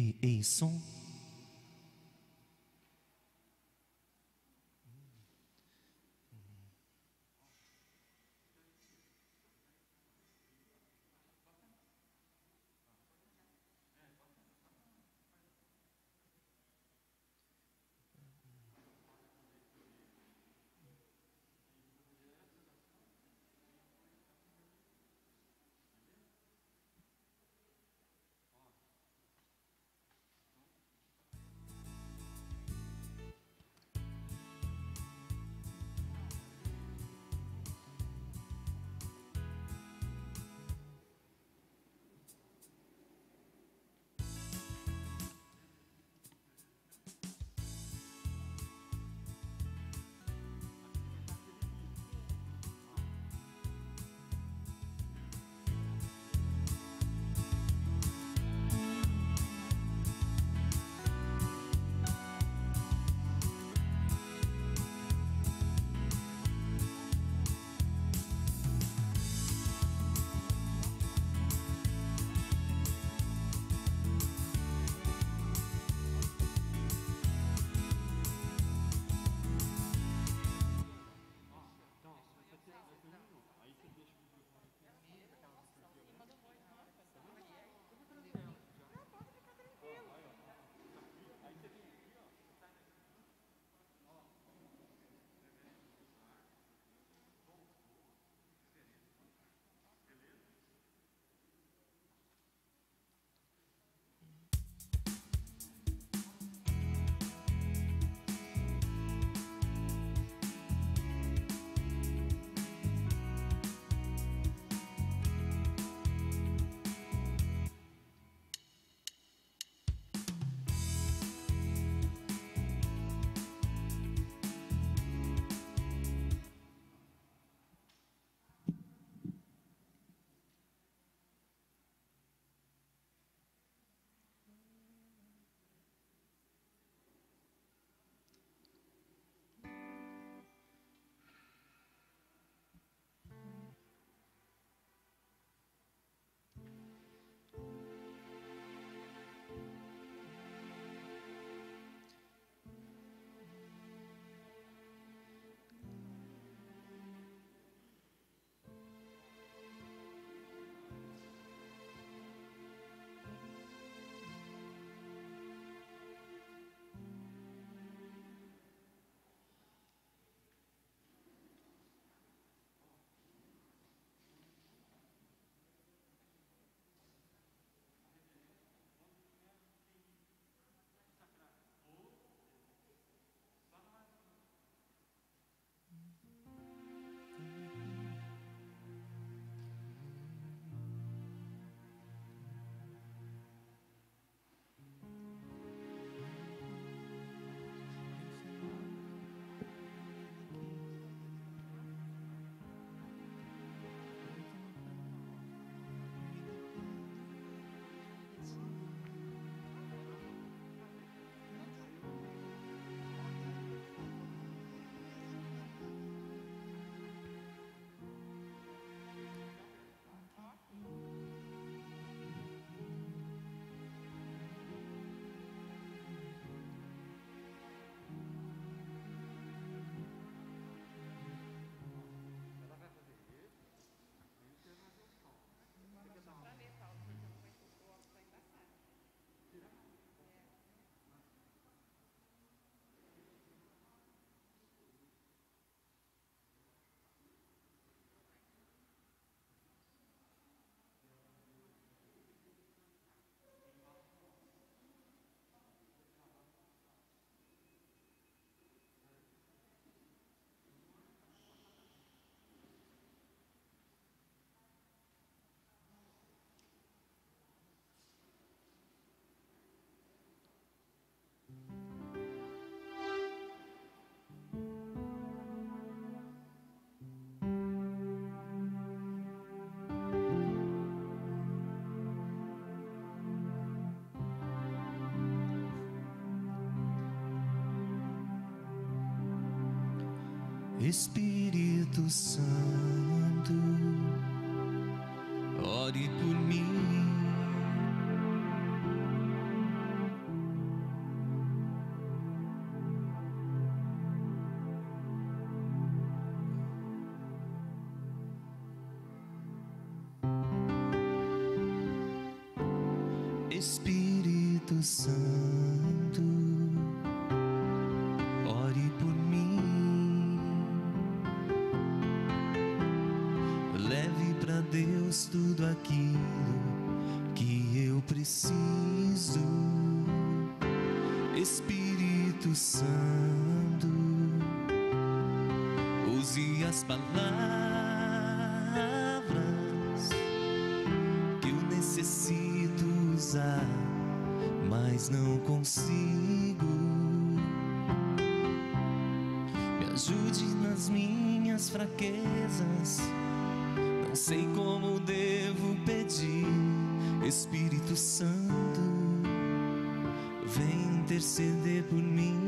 Ei, ei, som. Espírito Santo, Tudo aquilo que eu preciso. Espírito Santo, use as palavras que eu necessito usar, mas não consigo. Me ajude nas minhas fraquezas. Sei como devo pedir, Espírito Santo, vem interceder por mim.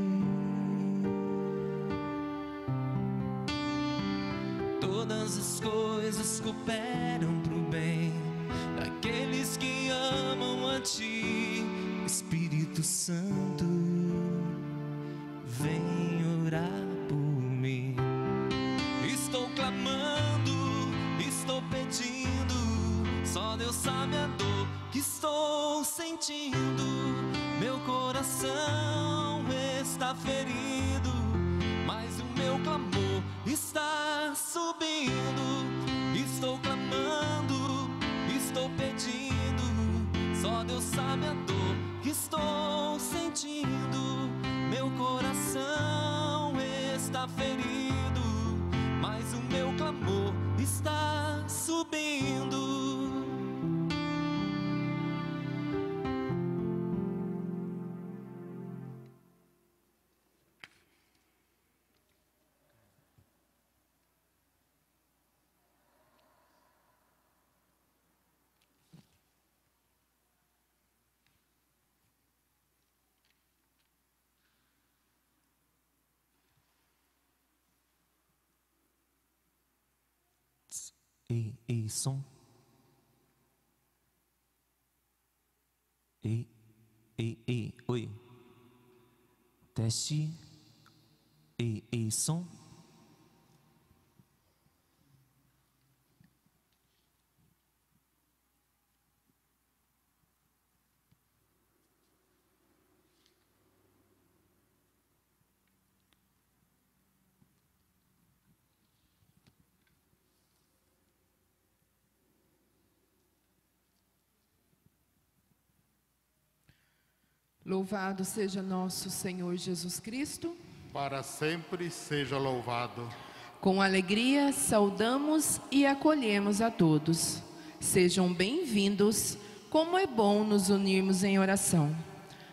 Ei, ei, som. Ei, ei, ei, oi. Teste. Ei, ei, som. Louvado seja nosso Senhor Jesus Cristo. para sempre seja louvado. Com alegria saudamos e acolhemos a todos. Sejam bem-vindos, como é bom nos unirmos em oração.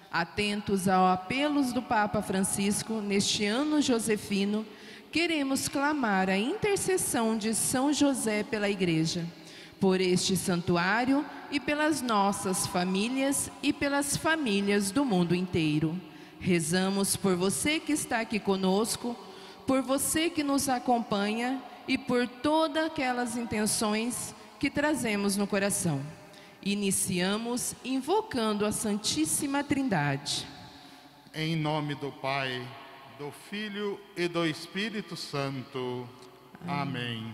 Atentos aos apelos do Papa Francisco neste ano josefino, queremos clamar a intercessão de São José pela Igreja, por este santuário e pelas nossas famílias e pelas famílias do mundo inteiro. Rezamos por você que está aqui conosco, por você que nos acompanha e por todas aquelas intenções que trazemos no coração. Iniciamos invocando a Santíssima Trindade. Em nome do Pai, do Filho e do Espírito Santo. Amém.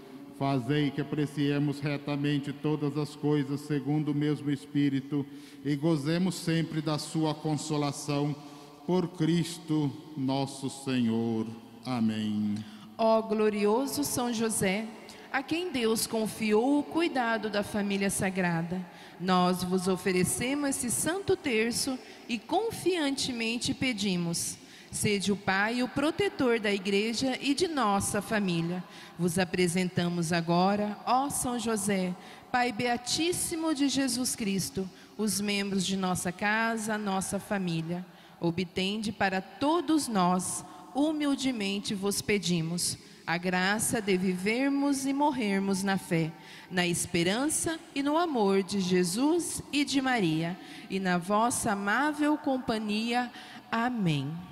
fazei que apreciemos retamente todas as coisas segundo o mesmo Espírito e gozemos sempre da sua consolação por Cristo nosso Senhor. Amém. Ó glorioso São José, a quem Deus confiou o cuidado da família sagrada, nós vos oferecemos esse santo terço e confiantemente pedimos. Sede o Pai o protetor da igreja e de nossa família. Vos apresentamos agora, ó São José, Pai Beatíssimo de Jesus Cristo, os membros de nossa casa, nossa família. Obtende para todos nós, humildemente vos pedimos, a graça de vivermos e morrermos na fé, na esperança e no amor de Jesus e de Maria, e na vossa amável companhia. Amém.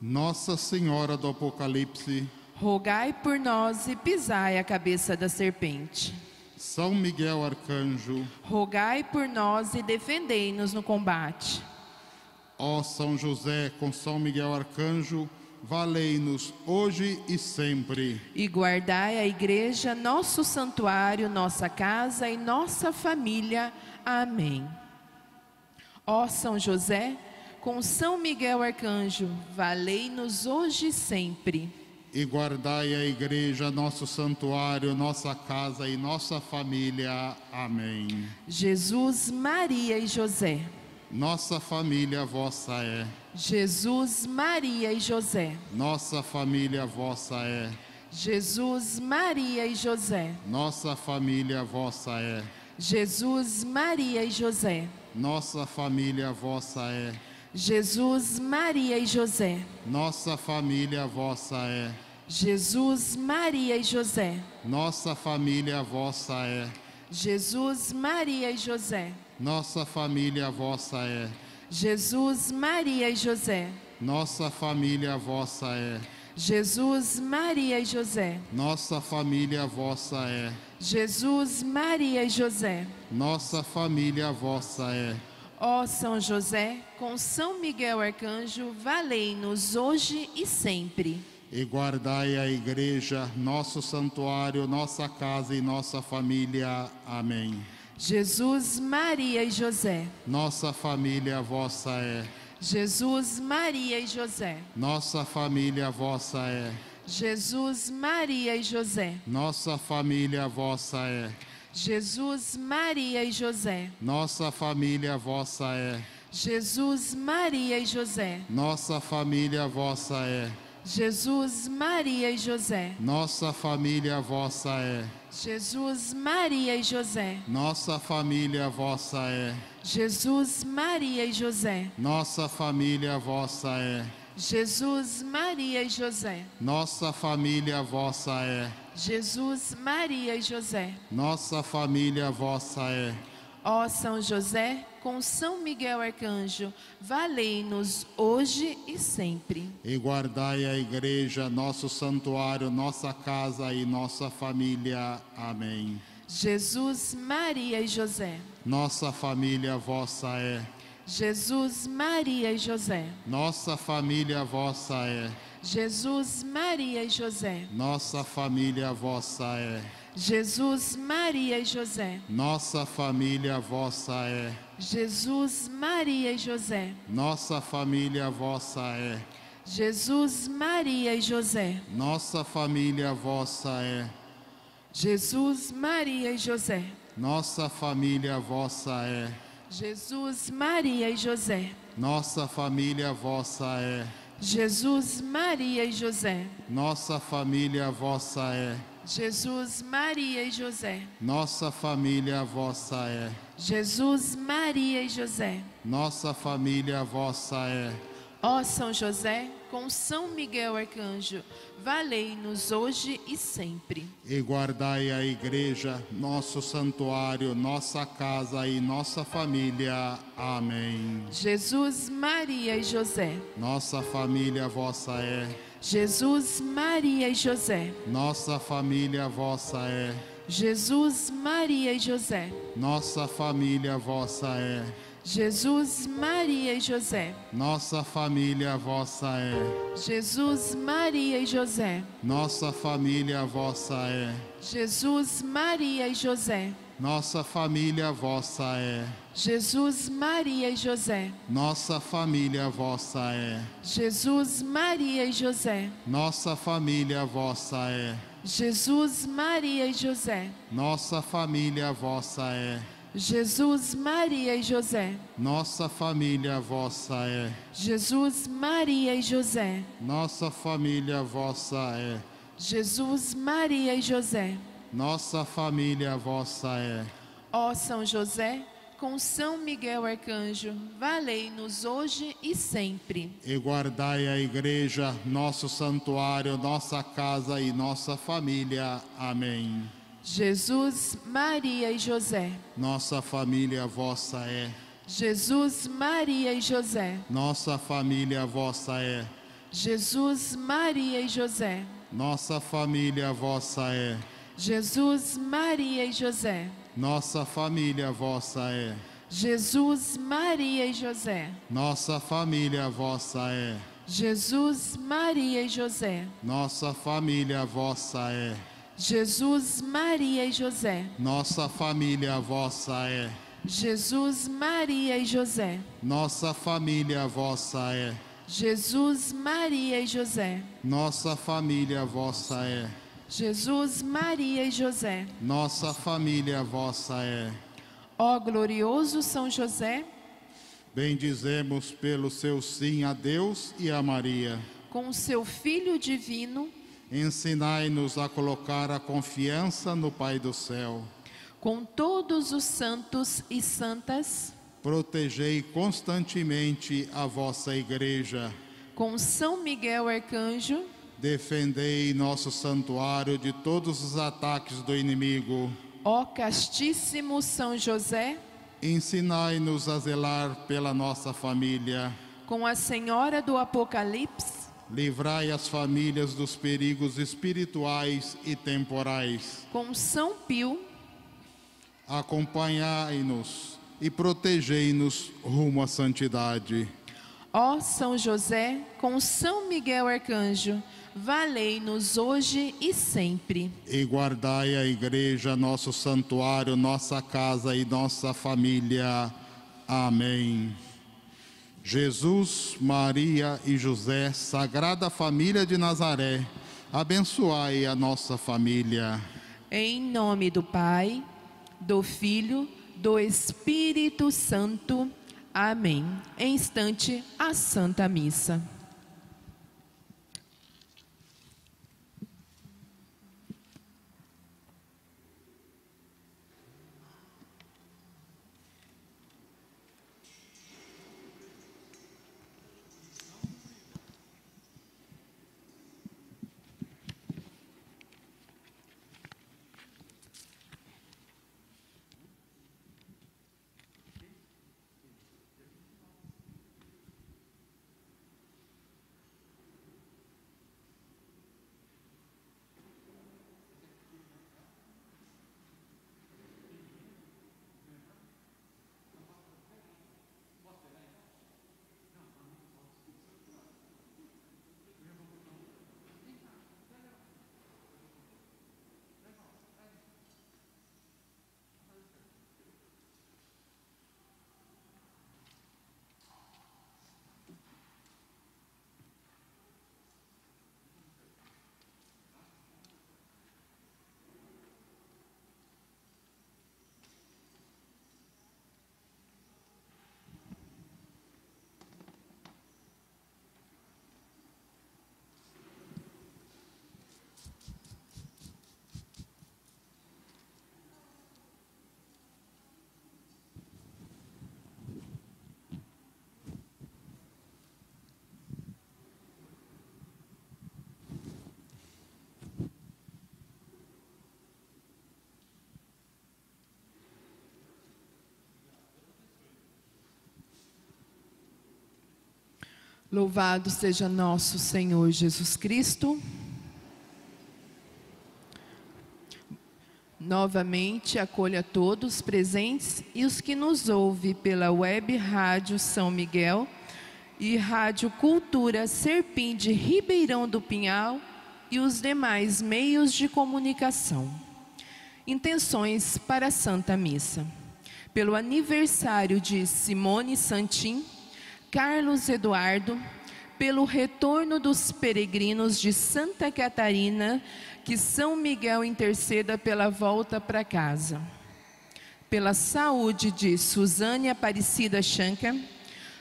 Nossa Senhora do Apocalipse, rogai por nós e pisai a cabeça da serpente. São Miguel Arcanjo, Rogai por nós e defendei-nos no combate. ó São José, com São Miguel Arcanjo, valei-nos hoje e sempre. E guardai a igreja, nosso santuário, nossa casa e nossa família. Amém. Ó São José, com São Miguel Arcanjo, valei-nos hoje e sempre. E guardai a igreja, nosso santuário, nossa casa e nossa família. Amém. Jesus, Maria e José. Nossa família vossa é, Jesus, Maria e José. nossa família vossa é, Jesus, Maria e José. nossa família vossa é, Jesus, Maria e José. nossa família vossa é, Jesus, Maria e José. nossa família vossa é, Jesus, Maria e José. nossa família vossa é, Jesus, Maria e José. nossa família vossa é, Jesus, Maria e José. nossa família vossa é, Jesus, Maria e José. nossa família vossa é, Jesus, Maria e José. nossa família vossa é. Ó São José, com São Miguel Arcanjo, valei-nos hoje e sempre. E guardai a igreja, nosso santuário, nossa casa e nossa família. Amém. Jesus, Maria e José. Nossa família vossa é, Jesus, Maria e José. nossa família vossa é, Jesus, Maria e José. nossa família vossa é, Jesus, Maria e José. nossa família vossa é, Jesus, Maria e José. nossa família vossa é, Jesus, Maria e José. nossa família vossa é, Jesus, Maria e José. nossa família vossa é, Jesus, Maria e José. nossa família vossa é, Jesus, Maria e José. nossa família vossa é, Jesus, Maria e José. nossa família vossa é. Ó São José, com São Miguel Arcanjo, valei-nos hoje e sempre. E guardai a igreja, nosso santuário, nossa casa e nossa família. Amém. Jesus, Maria e José. Nossa família vossa é, Jesus, Maria e José. nossa família vossa é, Jesus, Maria e José. nossa família vossa é, Jesus, Maria e José. nossa família vossa é, Jesus, Maria e José. nossa família vossa é, Jesus, Maria e José. nossa família vossa é, Jesus, Maria e José. nossa família vossa é, Jesus, Maria e José. nossa família vossa é, Jesus, Maria e José. nossa família vossa é, Jesus, Maria e José. nossa família vossa é. Jesus, Maria e José. Nossa família vossa é, Ó São José, com São Miguel Arcanjo, valei-nos hoje e sempre. e guardai a igreja, nosso santuário, nossa casa e nossa família. Amém. Jesus, Maria e José. Nossa família vossa é, Jesus, Maria e José. nossa família vossa é, Jesus, Maria e José. nossa família vossa é, Jesus, Maria e José. nossa família vossa é, Jesus, Maria e José. nossa família vossa é, Jesus, Maria e José. nossa família vossa é, Jesus, Maria e José. nossa família vossa é, Jesus, Maria e José. nossa família vossa é. Jesus, Maria e José. Nossa família vossa é, Jesus, Maria e José. nossa família vossa é, Jesus, Maria e José. nossa família vossa é, Jesus, Maria e José. nossa família vossa é. Ó São José, com São Miguel Arcanjo, valei-nos hoje e sempre. E guardai a igreja, nosso santuário, nossa casa e nossa família. Amém. Jesus, Maria e José. Nossa família vossa é, Jesus, Maria e José. nossa família vossa é, Jesus, Maria e José. Nossa família vossa é. Jesus, Maria e José. Nossa família vossa é. Jesus, Maria e José. Nossa família vossa é. Jesus, Maria e José. Nossa família vossa é. Jesus, Maria e José. Nossa família vossa é. Jesus, Maria e José. Nossa família vossa é. Jesus, Maria e José. Nossa família vossa é. Jesus, Maria e José. Nossa família vossa é. Ó glorioso São José, Bendizemos pelo seu sim a Deus e a Maria. com o seu Filho divino, Ensinai-nos a colocar a confiança no Pai do céu. com todos os santos e santas, Protegei constantemente a vossa igreja. com São Miguel Arcanjo, Defendei nosso santuário de todos os ataques do inimigo. ó castíssimo São José, Ensinai-nos a zelar pela nossa família. com a Senhora do Apocalipse, Livrai as famílias dos perigos espirituais e temporais. com São Pio, Acompanhai-nos e protegei-nos rumo à santidade. ó São José, com São Miguel Arcanjo, valei-nos hoje e sempre. E guardai a igreja, nosso santuário, nossa casa e nossa família. Amém. Jesus, Maria e José, Sagrada Família de Nazaré, abençoai a nossa família. Em nome do Pai, do Filho, do Espírito Santo. Amém. Em instante, a Santa Missa. Louvado seja nosso Senhor Jesus Cristo. Novamente acolha todos presentes e os que nos ouvem pela web Rádio São Miguel e Rádio Cultura Serpim de Ribeirão do Pinhal e os demais meios de comunicação. Intenções para a Santa Missa. Pelo aniversário de Simone Santim, Carlos Eduardo, pelo retorno dos peregrinos de Santa Catarina, que São Miguel interceda pela volta para casa. Pela saúde de Suzane Aparecida Chanca,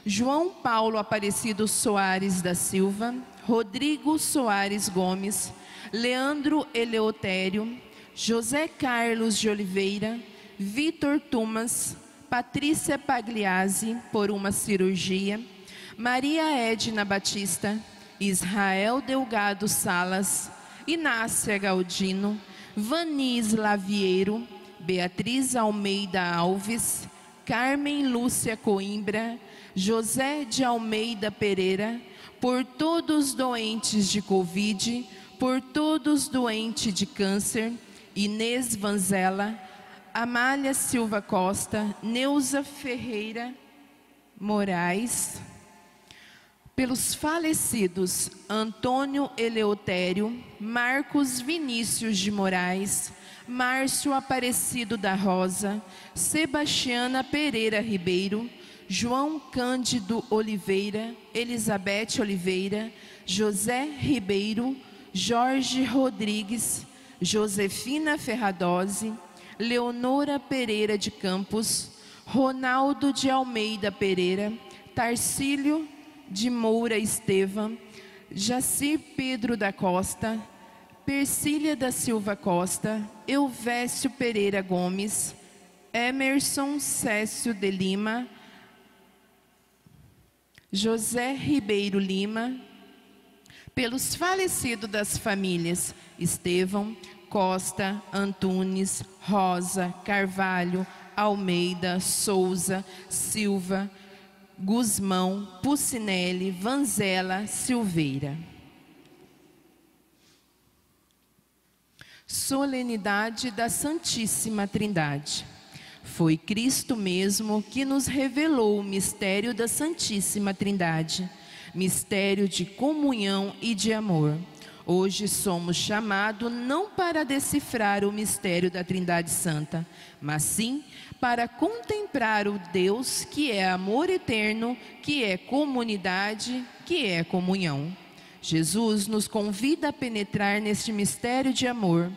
João Paulo Aparecido Soares da Silva, Rodrigo Soares Gomes, Leandro Eleutério, José Carlos de Oliveira, Vitor Tumas, Patrícia Pagliazzi, por uma cirurgia, Maria Edna Batista, Israel Delgado Salas, Inácia Galdino, Vanis Lavieiro, Beatriz Almeida Alves, Carmen Lúcia Coimbra, José de Almeida Pereira, por todos doentes de Covid, por todos doentes de câncer, Inês Vanzella, Amália Silva Costa, Neuza Ferreira Moraes, pelos falecidos Antônio Eleutério, Marcos Vinícius de Moraes, Márcio Aparecido da Rosa, Sebastiana Pereira Ribeiro, João Cândido Oliveira, Elizabeth Oliveira, José Ribeiro, Jorge Rodrigues, Josefina Ferradose, Leonora Pereira de Campos, Ronaldo de Almeida Pereira, Tarcílio de Moura Estevam, Jacir Pedro da Costa, Persília da Silva Costa, Elvésio Pereira Gomes, Emerson Cécio de Lima, José Ribeiro Lima, pelos falecidos das famílias Estevão, Costa, Antunes, Rosa, Carvalho, Almeida, Souza, Silva, Guzmão, Pucinelli, Vanzela, Silveira. Solenidade da Santíssima Trindade. Foi Cristo mesmo que nos revelou o mistério da Santíssima Trindade, mistério de comunhão e de amor. Hoje somos chamados não para decifrar o mistério da Trindade Santa, mas sim para contemplar o Deus que é amor eterno, que é comunidade, que é comunhão. Jesus nos convida a penetrar neste mistério de amor,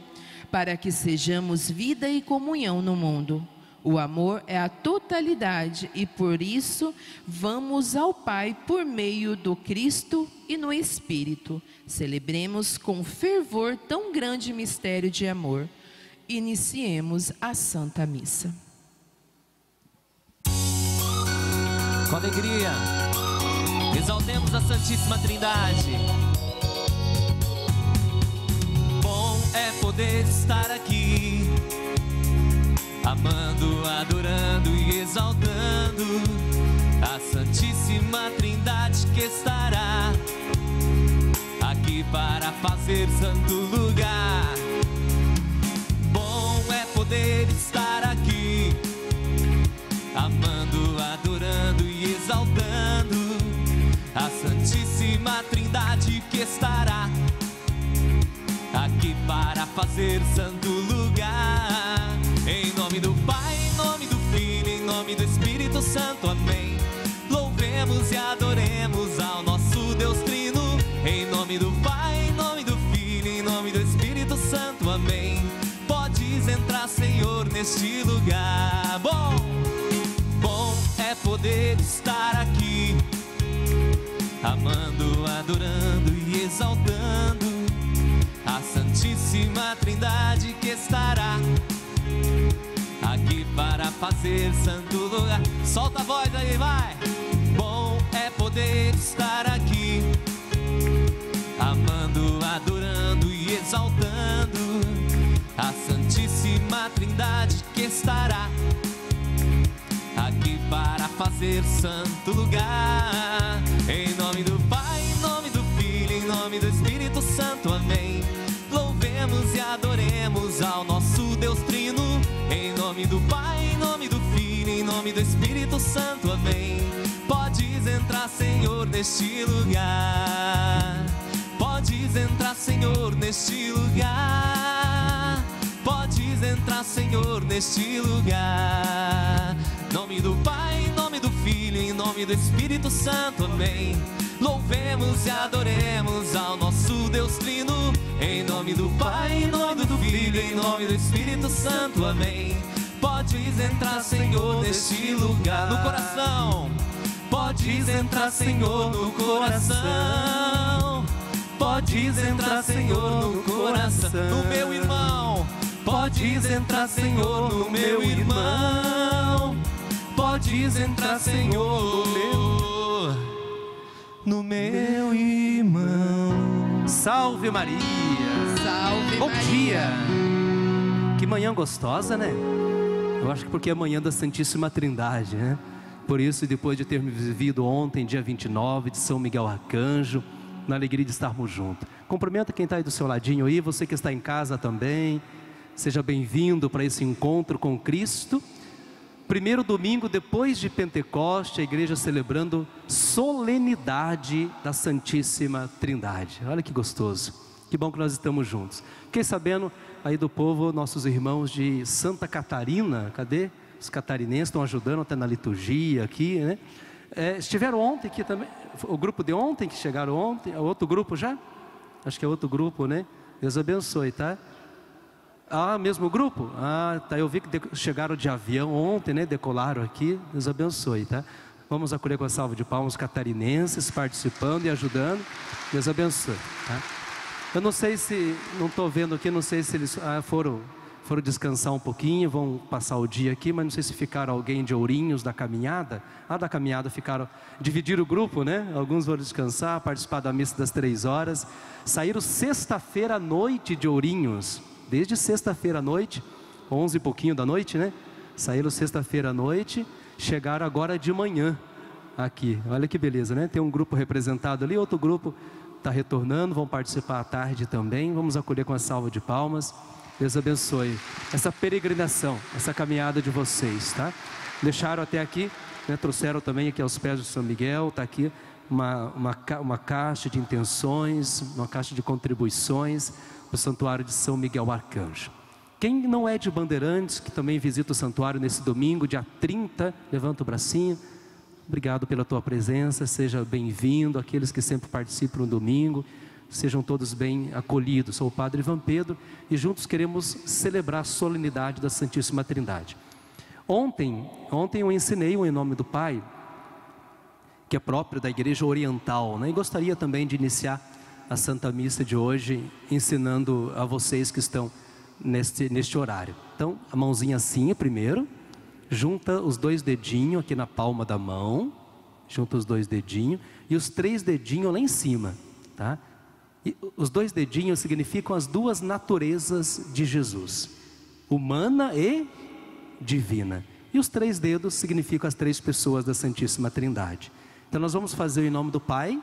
para que sejamos vida e comunhão no mundo. O amor é a totalidade e por isso vamos ao Pai por meio do Cristo e no Espírito. Celebremos com fervor tão grande mistério de amor. Iniciemos a Santa Missa. Com alegria, exaltemos a Santíssima Trindade. Bom é poder estar aqui, amando, adorando e exaltando a Santíssima Trindade que estará aqui para fazer santo lugar. Bom é poder estar aqui, amando, adorando e exaltando a Santíssima Trindade que estará aqui para fazer santo lugar. Em nome do Pai, em nome do Filho, em nome do Espírito Santo, amém. Louvemos e adoremos ao nosso Deus Trino. Em nome do Pai, em nome do Filho, em nome do Espírito Santo, amém. Podes entrar, Senhor, neste lugar. Bom, bom é poder estar aqui, amando, adorando e exaltando a Santíssima Trindade fazer santo lugar. Solta a voz aí, vai. Bom é poder estar aqui, amando, adorando e exaltando a Santíssima Trindade que estará aqui para fazer santo lugar. Em nome do Pai, em nome do Filho, em nome do Espírito Santo, amém. Louvemos e adoremos ao nosso Deus Trino. Em nome do Pai, nome do Espírito Santo, amém. Podes entrar, Senhor, neste lugar. Podes entrar, Senhor, neste lugar. Podes entrar, Senhor, neste lugar. Nome do Pai, em nome do Filho, em nome do Espírito Santo, amém. Louvemos e adoremos ao nosso Deus Trino. Em nome do Pai, em nome do Filho, em nome do Espírito Santo, amém. Podes entrar, Senhor, neste lugar. No coração. Podes entrar, Senhor, no coração. Podes entrar, Senhor, no coração. No meu irmão. Podes entrar, Senhor, no meu irmão. Podes entrar, Senhor, no meu, no meu irmão. Salve Maria! Salve Bom Maria. dia! Que manhã gostosa, né? Eu acho que porque é manhã da Santíssima Trindade, né? Por isso, depois de termos vivido ontem, dia 29, de São Miguel Arcanjo, na alegria de estarmos juntos. Cumprimenta quem está aí do seu ladinho aí, você que está em casa também. Seja bem-vindo para esse encontro com Cristo. Primeiro domingo depois de Pentecoste, a igreja celebrando solenidade da Santíssima Trindade. Olha que gostoso. Que bom que nós estamos juntos. Fiquei sabendo aí do povo, nossos irmãos de Santa Catarina, cadê? Os catarinenses estão ajudando até na liturgia aqui, né? É, estiveram ontem aqui também, o grupo de ontem que chegaram ontem, é outro grupo já? Acho que é outro grupo, né? Deus abençoe, tá? Ah, mesmo grupo? Ah, tá. Eu vi que chegaram de avião ontem, né? Decolaram aqui. Deus abençoe, tá? Vamos acolher com a salva de palmas catarinenses participando e ajudando. Deus abençoe, tá? Eu não sei se, não estou vendo aqui, não sei se eles ah, foram, foram descansar um pouquinho, vão passar o dia aqui, mas não sei se ficaram alguém de Ourinhos da caminhada. Ah, da caminhada ficaram, dividiram o grupo, né? Alguns foram descansar, participar da missa das três horas. Saíram sexta-feira à noite de Ourinhos desde sexta-feira à noite, onze e pouquinho da noite, né? Saíram sexta-feira à noite, chegaram agora de manhã aqui. Olha que beleza, né? Tem um grupo representado ali, outro grupo está retornando, vão participar à tarde também. Vamos acolher com a salva de palmas. Deus abençoe essa peregrinação, essa caminhada de vocês, tá? Deixaram até aqui, né? trouxeram também aqui aos pés de São Miguel, está aqui uma, uma, uma caixa de intenções, uma caixa de contribuições o santuário de São Miguel Arcanjo. Quem não é de Bandeirantes, que também visita o santuário nesse domingo, dia 30, levanta o bracinho. Obrigado pela tua presença, seja bem-vindo. Aqueles que sempre participam no domingo, sejam todos bem acolhidos. Sou o Padre Ivan Pedro e juntos queremos celebrar a solenidade da Santíssima Trindade. Ontem, ontem eu ensinei o Em Nome do Pai, que é próprio da Igreja Oriental, né? e gostaria também de iniciar a Santa Missa de hoje, ensinando a vocês que estão neste, neste horário. Então, a mãozinha assim primeiro, junta os dois dedinhos aqui na palma da mão, junta os dois dedinhos e os três dedinhos lá em cima, tá? E os dois dedinhos significam as duas naturezas de Jesus, humana e divina. E os três dedos significam as três pessoas da Santíssima Trindade. Então nós vamos fazer em nome do Pai,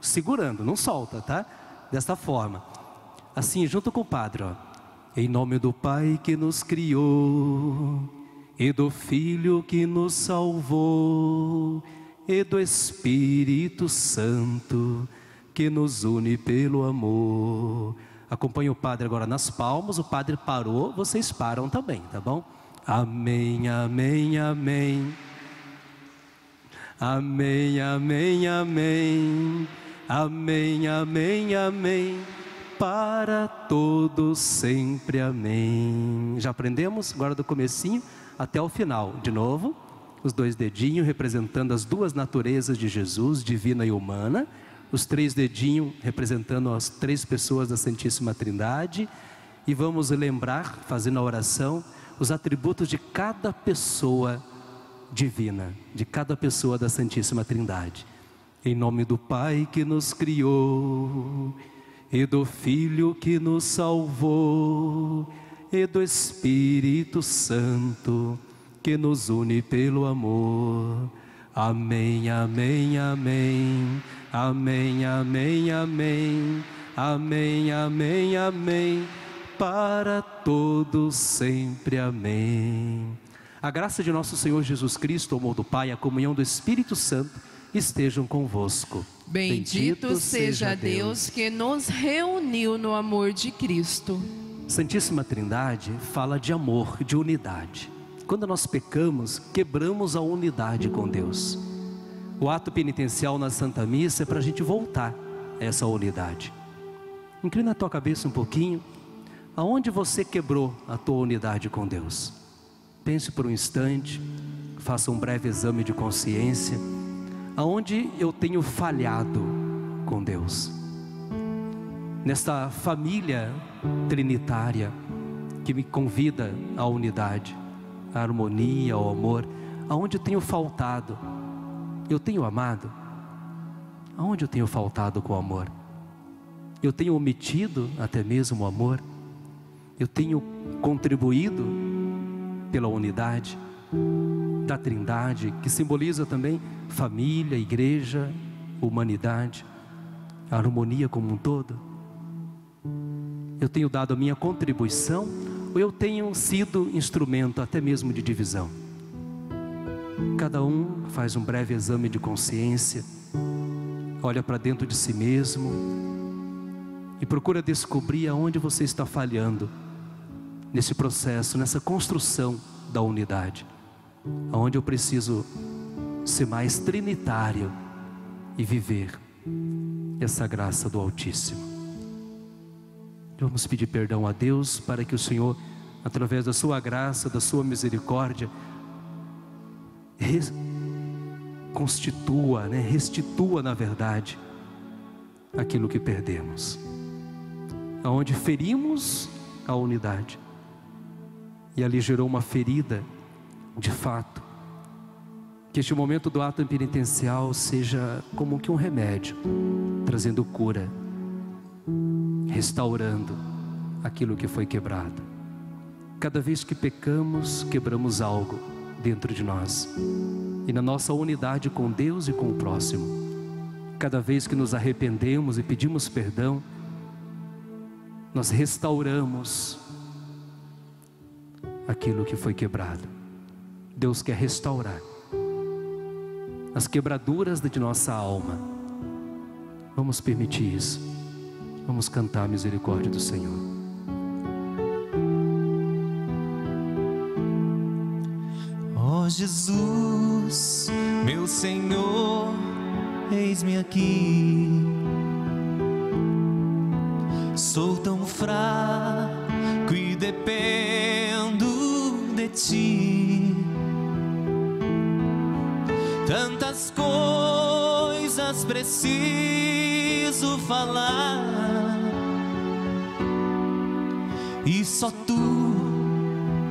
segurando, não solta, tá? Desta forma. Assim, junto com o Padre, ó. Em nome do Pai que nos criou, e do Filho que nos salvou, e do Espírito Santo que nos une pelo amor. Acompanhe o Padre agora nas palmas, o Padre parou, vocês param também, tá bom? Amém, amém, amém. Amém, amém, amém. Amém, amém, amém. Para todos sempre, amém. Já aprendemos agora do comecinho até o final. De novo, os dois dedinhos representando as duas naturezas de Jesus, divina e humana. Os três dedinhos representando as três pessoas da Santíssima Trindade. E vamos lembrar, fazendo a oração, os atributos de cada pessoa divina, de cada pessoa da Santíssima Trindade. Em nome do Pai que nos criou, e do Filho que nos salvou, e do Espírito Santo que nos une pelo amor. Amém, amém, amém. Amém, amém, amém. Amém, amém, amém. Para todos sempre. Amém. A graça de nosso Senhor Jesus Cristo, o amor do Pai, a comunhão do Espírito Santo estejam convosco. Bendito, Bendito seja Deus que nos reuniu no amor de Cristo. Santíssima Trindade fala de amor, de unidade. Quando nós pecamos, quebramos a unidade com Deus. O ato penitencial na Santa Missa é para a gente voltar a essa unidade. Inclina a tua cabeça um pouquinho. Aonde você quebrou a tua unidade com Deus? Pense por um instante, faça um breve exame de consciência aonde eu tenho falhado com Deus. Nesta família trinitária que me convida à unidade, à harmonia, ao amor, aonde eu tenho faltado, eu tenho amado? Aonde eu tenho faltado com o amor? Eu tenho omitido até mesmo o amor? Eu tenho contribuído pela unidade? da Trindade, que simboliza também família, igreja, humanidade, a harmonia como um todo? Eu tenho dado a minha contribuição ou eu tenho sido instrumento até mesmo de divisão? Cada um faz um breve exame de consciência, olha para dentro de si mesmo e procura descobrir aonde você está falhando nesse processo, nessa construção da unidade, aonde eu preciso ser mais trinitário e viver essa graça do Altíssimo. Vamos pedir perdão a Deus para que o Senhor, através da Sua graça, da Sua misericórdia, constitua, né, restitua na verdade aquilo que perdemos, aonde ferimos a unidade. E ali gerou uma ferida de fato. Que este momento do ato penitencial seja como que um remédio, trazendo cura, restaurando aquilo que foi quebrado. Cada vez que pecamos, quebramos algo dentro de nós e na nossa unidade com Deus e com o próximo. Cada vez que nos arrependemos e pedimos perdão, nós restauramos aquilo que foi quebrado. Deus quer restaurar as quebraduras de nossa alma. Vamos permitir isso. Vamos cantar a misericórdia do Senhor. Ó oh, Jesus, meu Senhor, eis-me aqui. Sou tão fraco e dependo de ti. Tantas coisas preciso falar, e só tu,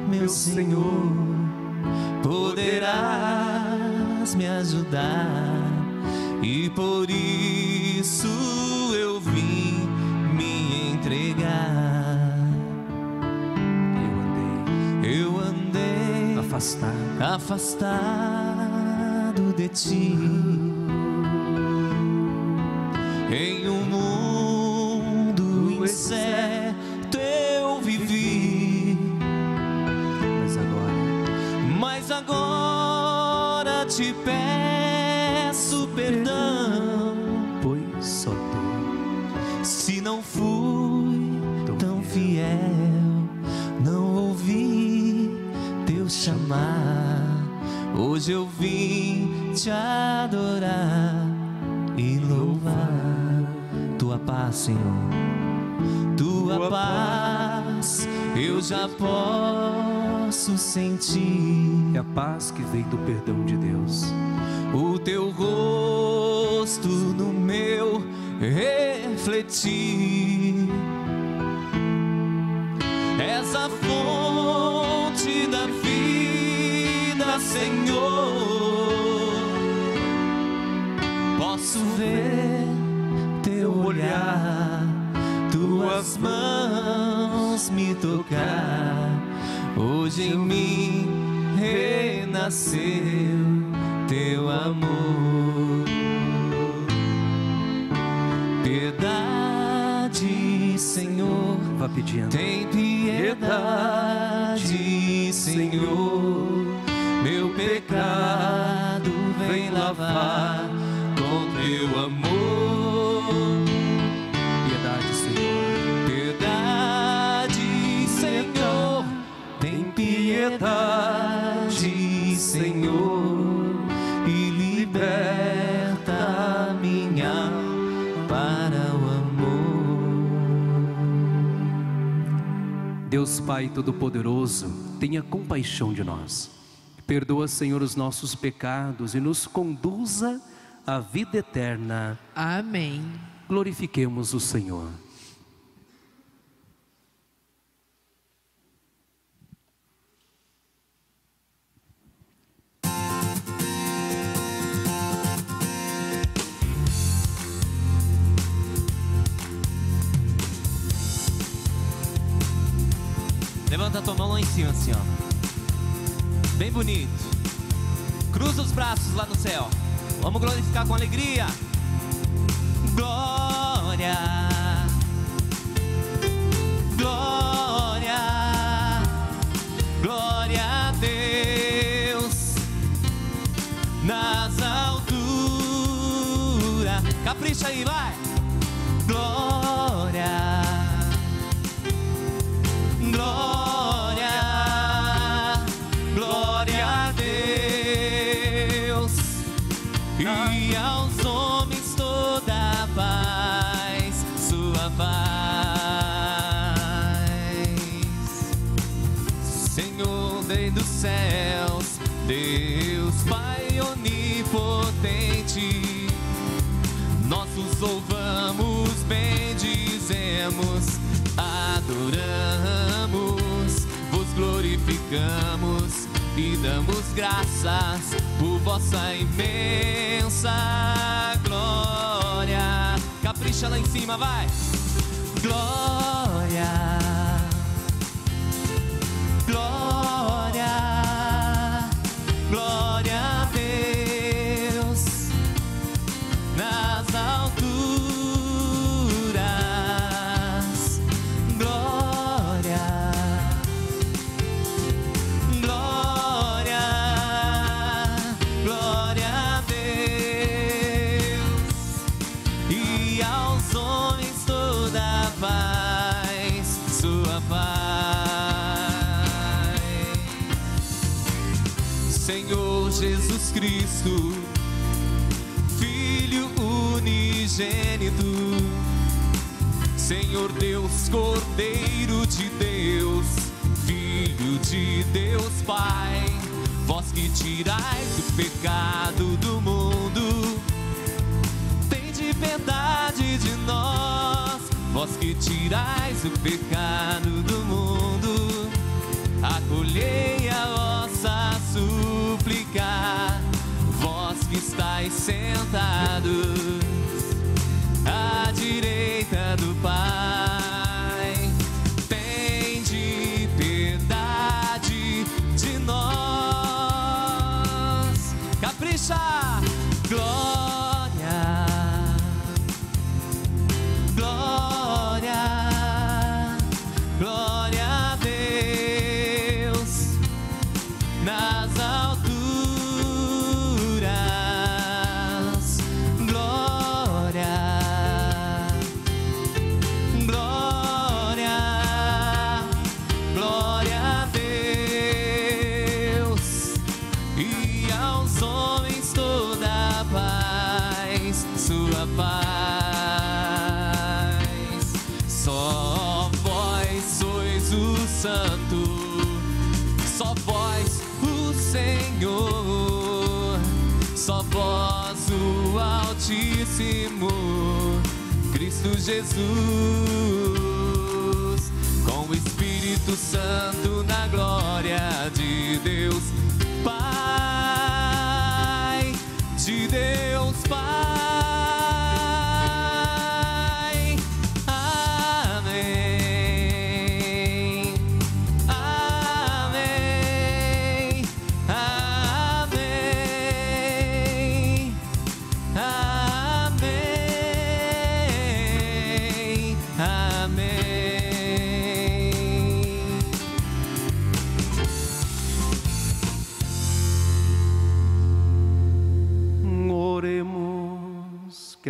meu Senhor poderás me ajudar. E por isso eu vim me entregar. Eu andei, eu andei afastado, afastado de ti paz que vem do perdão de Deus. Todo-Poderoso, tenha compaixão de nós. Perdoa, Senhor, os nossos pecados e nos conduza à vida eterna. Amém. Glorifiquemos o Senhor. Em cima, assim, ó. Bem bonito. Cruza os braços lá no céu. Vamos glorificar com alegria. Glória. Glorificamos e damos graças por vossa imensa glória. Capricha lá em cima, vai. Glória. Senhor Deus, Cordeiro de Deus, Filho de Deus Pai, vós que tirais o pecado do mundo, tende piedade de nós, vós que tirais o pecado do mundo, acolhei a vossa súplica, vós que estáis sentados Capricha! Santo só vós, o Senhor, só vós, o Altíssimo, Cristo Jesus, com o Espírito Santo na glória de Deus, Pai, de Deus, Pai.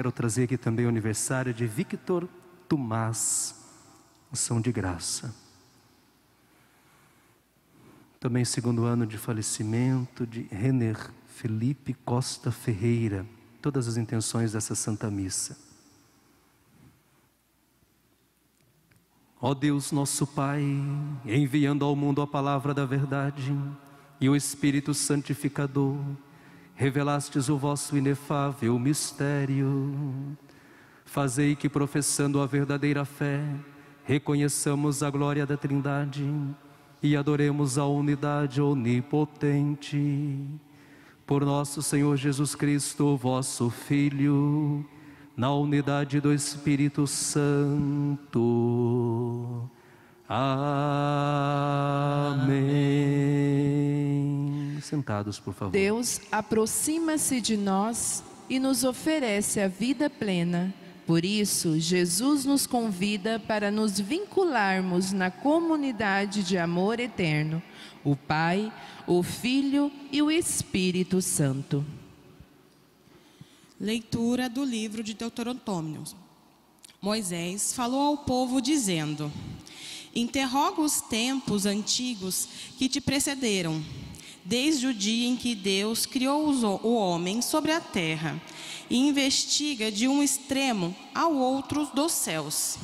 Quero trazer aqui também o aniversário de Victor Tomás, ação de graça. Também segundo ano de falecimento de Renner Felipe Costa Ferreira. Todas as intenções dessa Santa Missa. Ó Deus, nosso Pai, enviando ao mundo a palavra da verdade e o Espírito Santificador, revelastes o vosso inefável mistério. Fazei que, professando a verdadeira fé, reconheçamos a glória da Trindade e adoremos a unidade onipotente. Por nosso Senhor Jesus Cristo, vosso Filho, na unidade do Espírito Santo. Amém. sentados, por favor. Deus aproxima-se de nós e nos oferece a vida plena. Por isso, Jesus nos convida para nos vincularmos na comunidade de amor eterno, o Pai, o Filho e o Espírito Santo. Leitura do livro de Deuteronômio. Moisés falou ao povo dizendo: Interroga os tempos antigos que te precederam, desde o dia em que Deus criou o homem sobre a terra, e investiga de um extremo ao outro dos céus.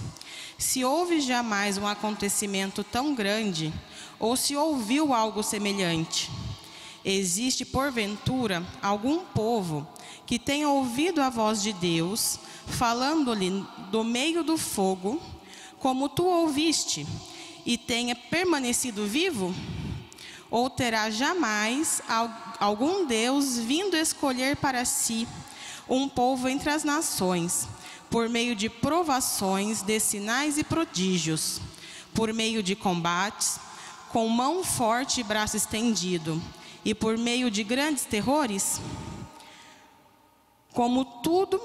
Se houve jamais um acontecimento tão grande, ou se ouviu algo semelhante. Existe, porventura, algum povo que tenha ouvido a voz de Deus, falando-lhe do meio do fogo, como tu ouviste, e tenha permanecido vivo? Ou terá jamais algum Deus vindo escolher para si um povo entre as nações, por meio de provações, de sinais e prodígios, por meio de combates, com mão forte e braço estendido, e por meio de grandes terrores? Como tudo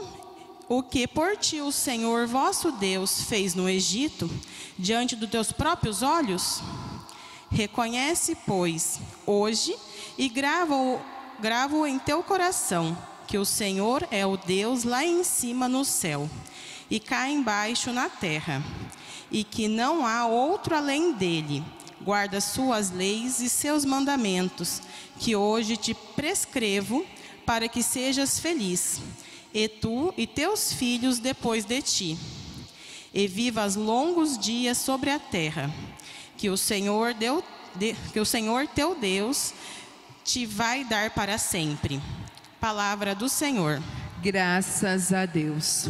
o que por ti o Senhor vosso Deus fez no Egito, diante dos teus próprios olhos? Reconhece, pois, hoje e grava-o grava em teu coração, que o Senhor é o Deus lá em cima no céu e cá embaixo na terra, e que não há outro além dele. Guarda suas leis e seus mandamentos, que hoje te prescrevo, para que sejas feliz e tu e teus filhos depois de ti. E vivas longos dias sobre a terra, que o Senhor deu, de, que o Senhor teu Deus te vai dar para sempre. Palavra do Senhor. Graças a Deus.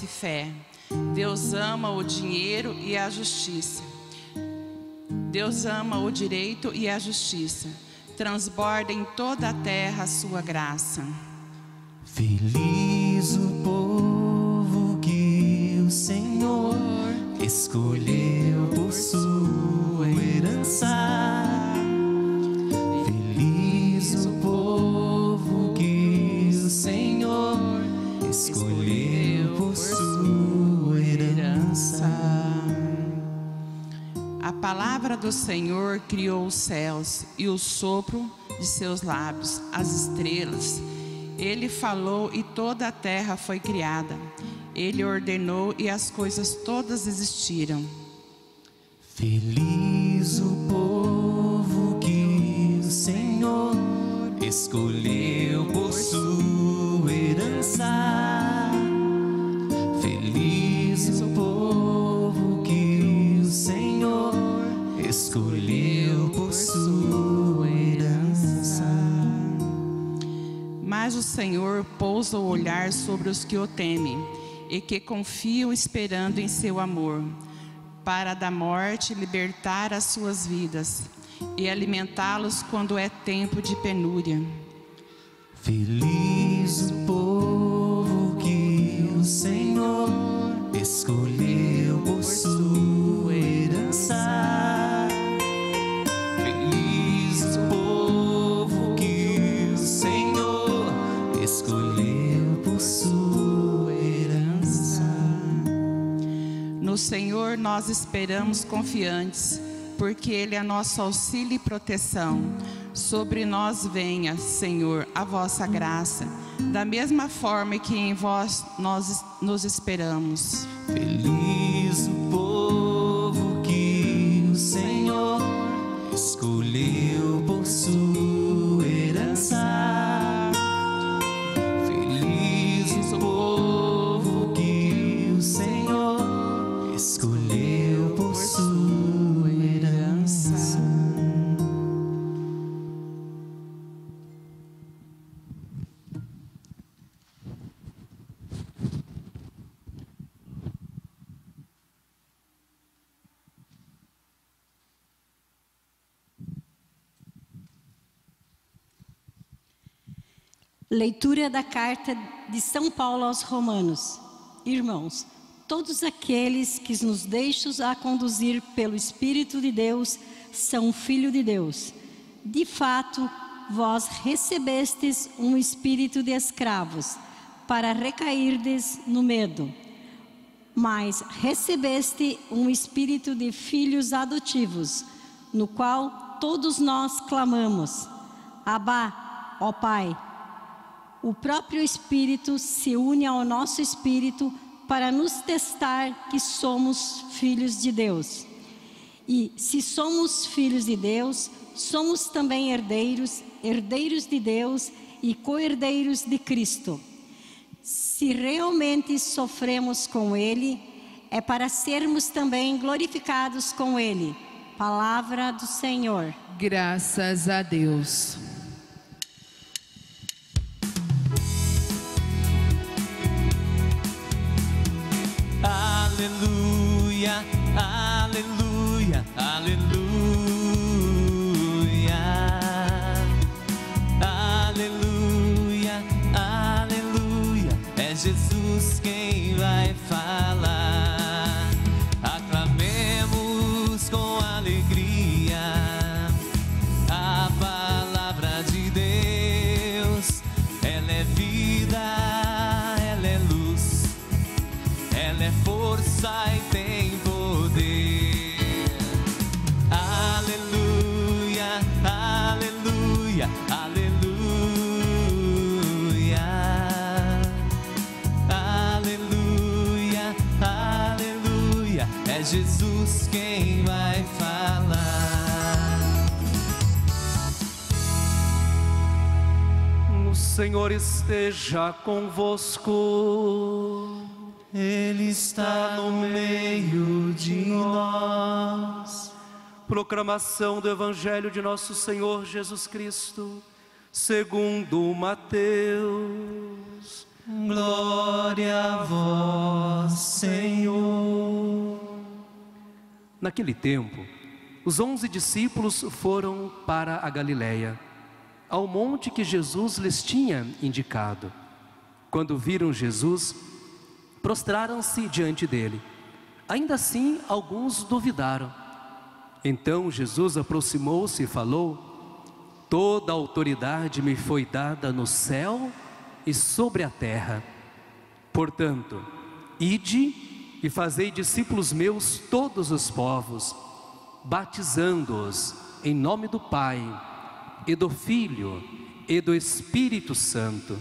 Merece fé. Deus ama o dinheiro e a justiça. Deus ama o direito e a justiça. Transborda em toda a terra a sua graça. Feliz o povo que o Senhor escolheu por sua herança. Palavra do Senhor criou os céus e o sopro de seus lábios, as estrelas. Ele falou e toda a terra foi criada. Ele ordenou e as coisas todas existiram. Feliz o povo que o Senhor escolheu por sua herança. Escolheu por sua herança. Mas o Senhor pousa o olhar sobre os que o temem e que confiam esperando em seu amor, para da morte libertar as suas vidas e alimentá-los quando é tempo de penúria. Feliz o povo que o Senhor escolheu por sua herança. No Senhor nós esperamos confiantes, porque Ele é nosso auxílio e proteção. Sobre nós venha, Senhor, a vossa graça, da mesma forma que em vós nós nos esperamos. Feliz o povo que o Senhor escolheu por sua Leitura da carta de São Paulo aos Romanos. Irmãos, todos aqueles que nos deixam a conduzir pelo Espírito de Deus são filho de Deus. De fato, vós recebestes um espírito de escravos para recairdes no medo. Mas recebeste um espírito de filhos adotivos, no qual todos nós clamamos: Abá, ó Pai. O próprio Espírito se une ao nosso espírito para nos testar que somos filhos de Deus. E se somos filhos de Deus, somos também herdeiros, herdeiros de Deus e co-herdeiros de Cristo. Se realmente sofremos com Ele, é para sermos também glorificados com Ele. Palavra do Senhor. Graças a Deus. Aleluia, aleluia, aleluia. Aleluia, aleluia. É Jesus quem aleluia, aleluia. Aleluia, aleluia. É Jesus quem vai falar. O Senhor esteja convosco. Ele está no meio de nós. Proclamação do Evangelho de nosso Senhor Jesus Cristo, segundo Mateus. Glória a vós, Senhor. Naquele tempo, os onze discípulos foram para a Galiléia, ao monte que Jesus lhes tinha indicado. Quando viram Jesus, prostraram-se diante dele. Ainda assim, alguns duvidaram. Então Jesus aproximou-se e falou: Toda autoridade me foi dada no céu e sobre a terra. Portanto, ide e fazei discípulos meus todos os povos, batizando-os em nome do Pai e do Filho e do Espírito Santo,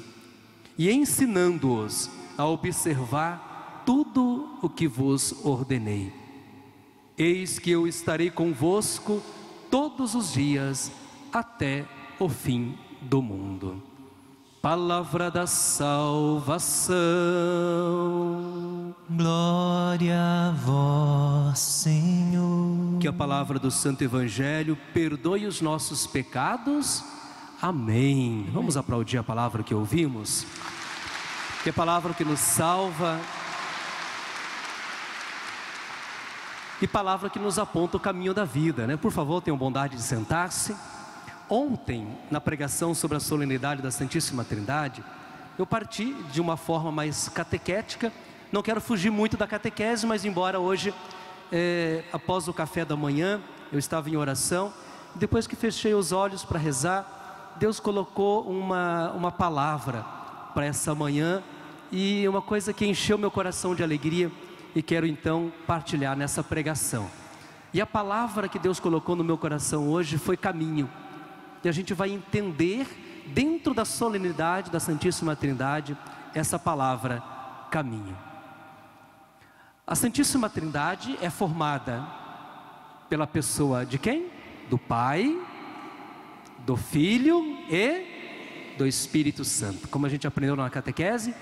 e ensinando-os a observar tudo o que vos ordenei. Eis que eu estarei convosco todos os dias até o fim do mundo. Palavra da salvação. Glória a vós, Senhor. Que a palavra do Santo Evangelho perdoe os nossos pecados. Amém. Vamos aplaudir a palavra que ouvimos. Que a palavra que nos salva. E palavra que nos aponta o caminho da vida, né? Por favor, tenham bondade de sentar-se. Ontem, na pregação sobre a solenidade da Santíssima Trindade, eu parti de uma forma mais catequética. Não quero fugir muito da catequese, mas embora hoje, é, após o café da manhã, eu estava em oração, depois que fechei os olhos para rezar, Deus colocou uma, uma palavra para essa manhã e uma coisa que encheu meu coração de alegria e quero então partilhar nessa pregação. E a palavra que Deus colocou no meu coração hoje foi caminho. E a gente vai entender, dentro da solenidade da Santíssima Trindade, essa palavra caminho. A Santíssima Trindade é formada pela pessoa de quem? Do Pai, do Filho e do Espírito Santo. Como a gente aprendeu na catequese,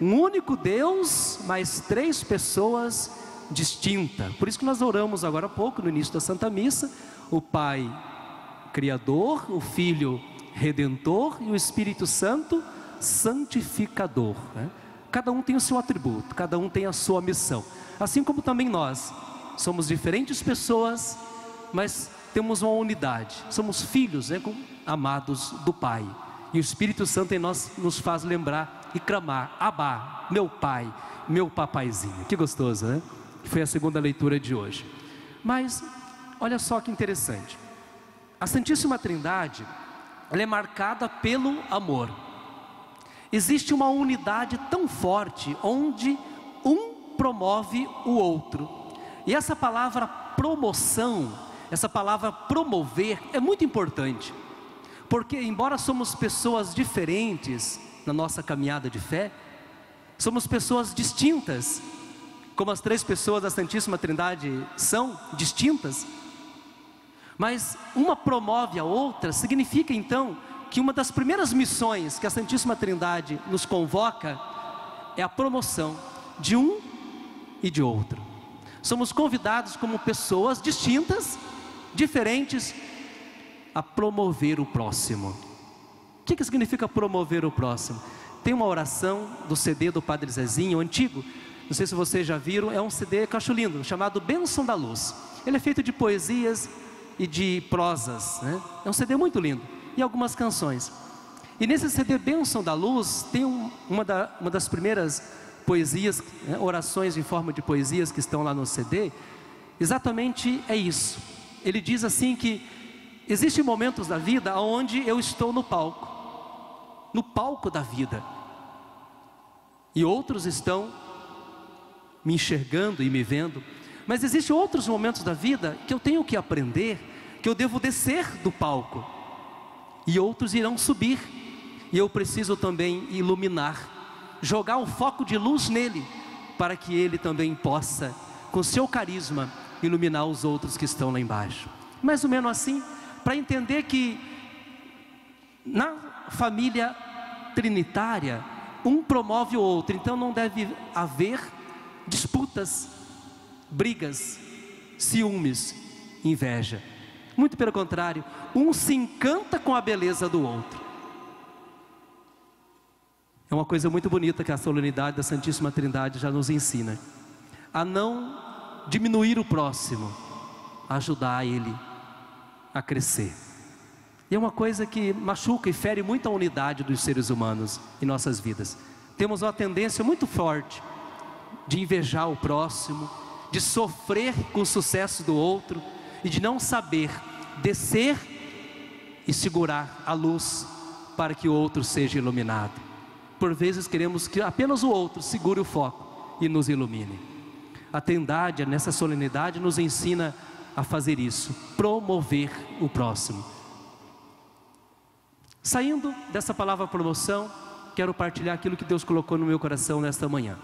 um único Deus, mais três pessoas distintas. Por isso que nós oramos agora há pouco, no início da Santa Missa, o Pai Criador, o Filho Redentor e o Espírito Santo Santificador. Né? Cada um tem o seu atributo, cada um tem a sua missão. Assim como também nós somos diferentes pessoas, mas temos uma unidade. Somos filhos, né, amados do Pai. E o Espírito Santo em nós nos faz lembrar e clamar: Abá, meu Pai, meu papaizinho. Que gostoso, né? Foi a segunda leitura de hoje. Mas olha só que interessante. A Santíssima Trindade, ela é marcada pelo amor. Existe uma unidade tão forte onde um promove o outro. E essa palavra promoção, essa palavra promover é muito importante. Porque embora somos pessoas diferentes na nossa caminhada de fé, somos pessoas distintas, como as três pessoas da Santíssima Trindade são distintas, mas uma promove a outra, significa então que uma das primeiras missões que a Santíssima Trindade nos convoca é a promoção de um e de outro. Somos convidados como pessoas distintas, diferentes, a promover o próximo. O que, que significa promover o próximo? Tem uma oração do CD do Padre Zezinho, antigo, não sei se vocês já viram, é um CD que eu acho lindo, chamado Bênção da Luz. Ele é feito de poesias e de prosas, né? é um CD muito lindo, e algumas canções. E nesse CD Bênção da Luz, tem um, uma, da, uma das primeiras poesias, né? orações em forma de poesias que estão lá no CD, exatamente é isso. Ele diz assim que existem momentos da vida onde eu estou no palco, no palco da vida, e outros estão me enxergando e me vendo. Mas existem outros momentos da vida que eu tenho que aprender, que eu devo descer do palco, e outros irão subir, e eu preciso também iluminar, jogar um foco de luz nele, para que ele também possa, com seu carisma, iluminar os outros que estão lá embaixo. Mais ou menos assim, para entender que na família trinitária, um promove o outro, então não deve haver disputas, brigas, ciúmes, inveja. Muito pelo contrário, um se encanta com a beleza do outro. É uma coisa muito bonita que a solenidade da Santíssima Trindade já nos ensina. A não diminuir o próximo, ajudar ele a crescer. E é uma coisa que machuca e fere muito a unidade dos seres humanos em nossas vidas. Temos uma tendência muito forte de invejar o próximo, de sofrer com o sucesso do outro e de não saber descer e segurar a luz para que o outro seja iluminado. Por vezes queremos que apenas o outro segure o foco e nos ilumine. A Trindade, nessa solenidade, nos ensina a fazer isso, promover o próximo. Saindo dessa palavra promoção, quero partilhar aquilo que Deus colocou no meu coração nesta manhã.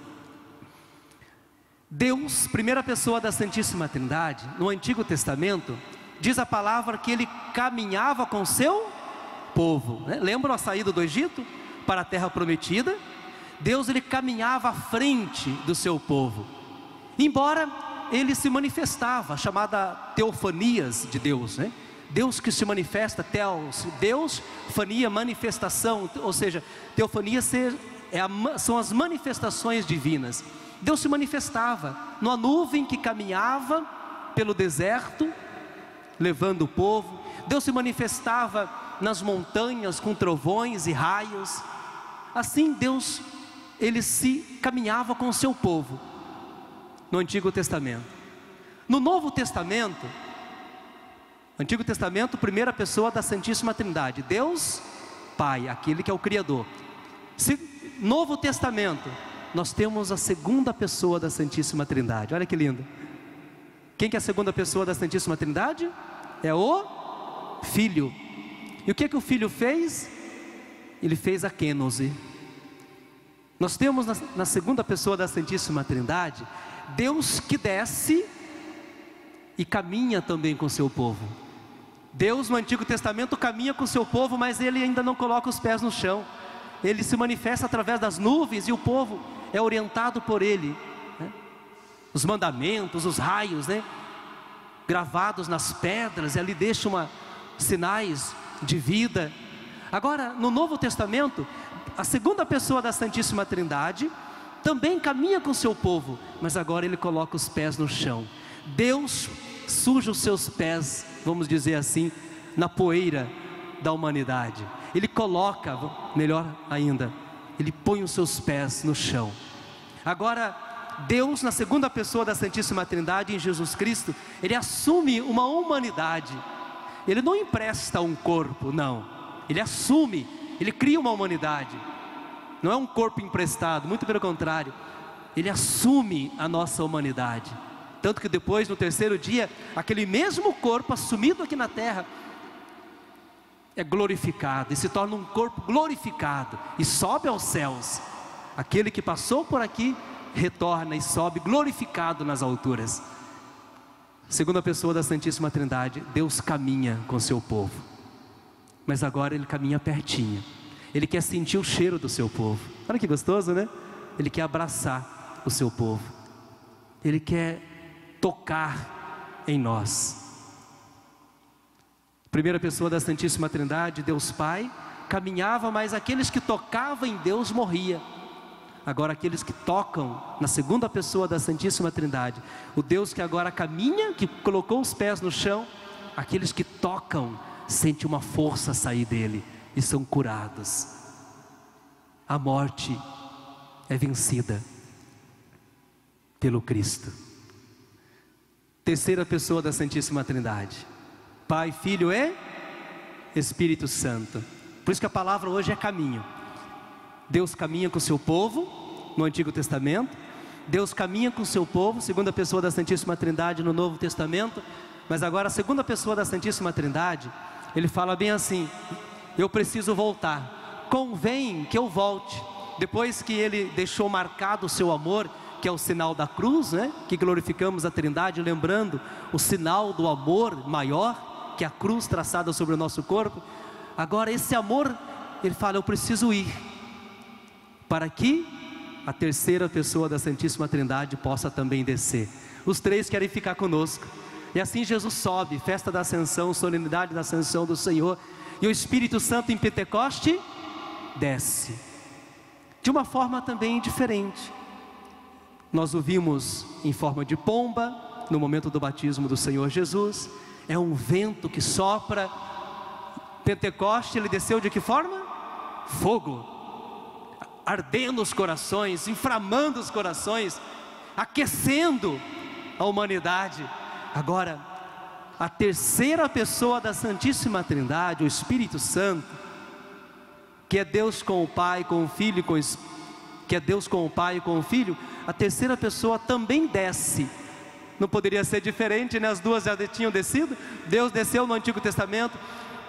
Deus, primeira pessoa da Santíssima Trindade, no Antigo Testamento, diz a palavra que ele caminhava com seu povo. Né? Lembram a saída do Egito para a terra prometida? Deus ele caminhava à frente do seu povo. Embora ele se manifestava, chamada teofanias de Deus, né? Deus que se manifesta, teos, Deus, fania, manifestação, ou seja, teofania é a, são as manifestações divinas. Deus se manifestava numa nuvem que caminhava pelo deserto, levando o povo. Deus se manifestava nas montanhas com trovões e raios. Assim Deus ele se caminhava com o seu povo no Antigo Testamento. No Novo Testamento, Antigo Testamento, primeira pessoa da Santíssima Trindade, Deus Pai, aquele que é o Criador. Novo Testamento, nós temos a segunda pessoa da Santíssima Trindade. Olha que lindo. Quem que é a segunda pessoa da Santíssima Trindade? É o Filho. E o que que o Filho fez? Ele fez a kênose. Nós temos na, na segunda pessoa da Santíssima Trindade, Deus que desce e caminha também com o seu povo. Deus no Antigo Testamento caminha com o seu povo, mas ele ainda não coloca os pés no chão. Ele se manifesta através das nuvens e o povo é orientado por ele. Né? Os mandamentos, os raios, né? gravados nas pedras, e ali deixa uma, sinais de vida. Agora, no Novo Testamento, a segunda pessoa da Santíssima Trindade também caminha com o seu povo, mas agora ele coloca os pés no chão. Deus suja os seus pés, vamos dizer assim, na poeira da humanidade. Ele coloca, melhor ainda, ele põe os seus pés no chão. Agora, Deus, na segunda pessoa da Santíssima Trindade, em Jesus Cristo, ele assume uma humanidade. Ele não empresta um corpo, não. Ele assume, ele cria uma humanidade. Não é um corpo emprestado, muito pelo contrário. Ele assume a nossa humanidade. Tanto que depois, no terceiro dia, aquele mesmo corpo assumido aqui na terra é glorificado e se torna um corpo glorificado e sobe aos céus. Aquele que passou por aqui retorna e sobe glorificado nas alturas. Segunda pessoa da Santíssima Trindade, Deus caminha com seu povo. Mas agora ele caminha pertinho. Ele quer sentir o cheiro do seu povo. Olha que gostoso, né? Ele quer abraçar o seu povo. Ele quer tocar em nós. Primeira pessoa da Santíssima Trindade, Deus Pai, caminhava, mas aqueles que tocavam em Deus morria. Agora aqueles que tocam na segunda pessoa da Santíssima Trindade, o Deus que agora caminha, que colocou os pés no chão, aqueles que tocam sente uma força sair dele e são curados. A morte é vencida pelo Cristo. Terceira pessoa da Santíssima Trindade. Pai, Filho e Espírito Santo. Por isso que a palavra hoje é caminho. Deus caminha com o seu povo no Antigo Testamento, Deus caminha com o seu povo, segunda pessoa da Santíssima Trindade no Novo Testamento, mas agora a segunda pessoa da Santíssima Trindade, ele fala bem assim: eu preciso voltar, convém que eu volte. Depois que ele deixou marcado o seu amor, que é o sinal da cruz, né? Que glorificamos a Trindade, lembrando o sinal do amor maior, que é a cruz traçada sobre o nosso corpo. Agora esse amor, ele fala, eu preciso ir para que a terceira pessoa da Santíssima Trindade possa também descer. Os três querem ficar conosco. E assim Jesus sobe, festa da ascensão, solenidade da ascensão do Senhor, e o Espírito Santo em Pentecoste desce. De uma forma também diferente. Nós o vimos em forma de pomba no momento do batismo do Senhor Jesus. É um vento que sopra. Pentecoste, ele desceu de que forma? Fogo ardendo os corações, inflamando os corações, aquecendo a humanidade. Agora, a terceira pessoa da Santíssima Trindade, o Espírito Santo, que é Deus com o Pai, com o Filho, com o, que é Deus com o Pai e com o Filho, a terceira pessoa também desce. Não poderia ser diferente, né? As duas já tinham descido. Deus desceu no Antigo Testamento,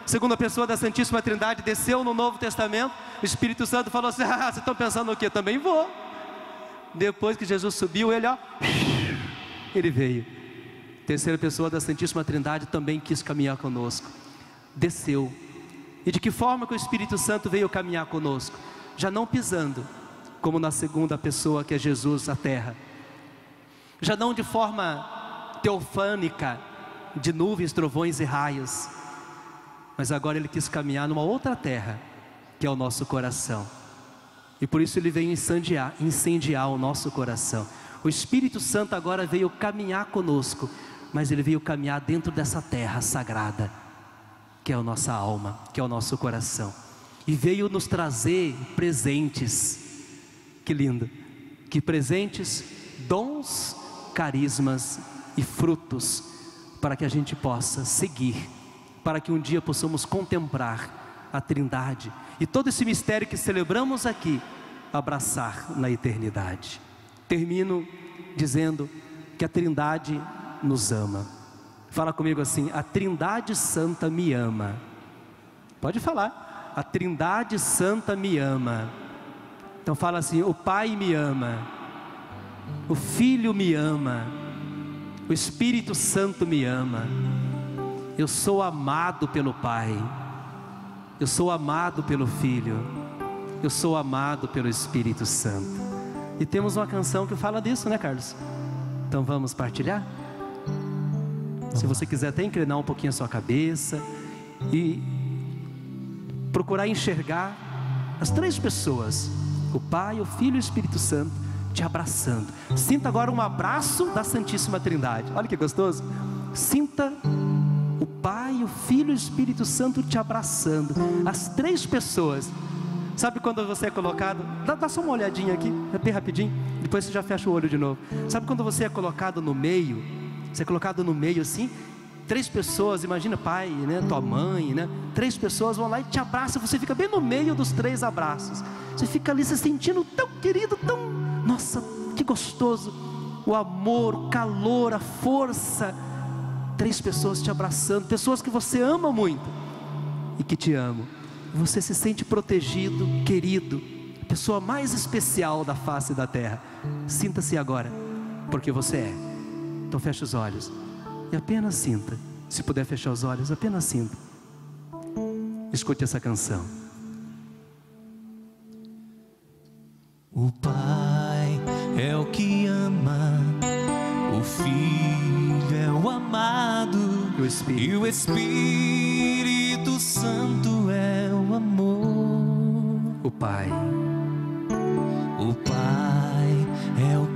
segunda pessoa da Santíssima Trindade desceu no Novo Testamento, o Espírito Santo falou assim: Ah, vocês estão pensando o quê? Também vou. Depois que Jesus subiu, ele, ó, ele veio. Terceira pessoa da Santíssima Trindade também quis caminhar conosco, desceu. E de que forma que o Espírito Santo veio caminhar conosco? Já não pisando, como na segunda pessoa que é Jesus, a terra. Já não de forma teofânica, de nuvens, trovões e raios mas agora ele quis caminhar numa outra terra, que é o nosso coração. E por isso ele veio incendiar, incendiar o nosso coração. O Espírito Santo agora veio caminhar conosco, mas ele veio caminhar dentro dessa terra sagrada, que é a nossa alma, que é o nosso coração. E veio nos trazer presentes. Que lindo! Que presentes, dons, carismas e frutos para que a gente possa seguir para que um dia possamos contemplar a Trindade e todo esse mistério que celebramos aqui, abraçar na eternidade. Termino dizendo que a Trindade nos ama. Fala comigo assim: a Trindade Santa me ama. Pode falar. A Trindade Santa me ama. Então fala assim: o Pai me ama. O Filho me ama. O Espírito Santo me ama. Eu sou amado pelo Pai. Eu sou amado pelo Filho. Eu sou amado pelo Espírito Santo. E temos uma canção que fala disso, né, Carlos? Então vamos partilhar? Se você quiser até inclinar um pouquinho a sua cabeça e procurar enxergar as três pessoas, o Pai, o Filho e o Espírito Santo, te abraçando. Sinta agora um abraço da Santíssima Trindade. Olha que gostoso. Sinta o Pai, o Filho e o Espírito Santo te abraçando. As três pessoas. Sabe quando você é colocado? Dá, dá só uma olhadinha aqui, é bem rapidinho. Depois você já fecha o olho de novo. Sabe quando você é colocado no meio? Você é colocado no meio assim, três pessoas, imagina pai, né, tua mãe, né? Três pessoas vão lá e te abraçam, você fica bem no meio dos três abraços. Você fica ali se sentindo tão querido, tão, nossa, que gostoso. O amor, o calor, a força. Três pessoas te abraçando, pessoas que você ama muito e que te amam. Você se sente protegido, querido, pessoa mais especial da face da terra. Sinta-se agora, porque você é. Então feche os olhos e apenas sinta. Se puder fechar os olhos, apenas sinta. Escute essa canção. O Pai é o que ama, o Filho é o amado, E o Espírito. e o Espírito Santo é o amor. O Pai, O Pai é o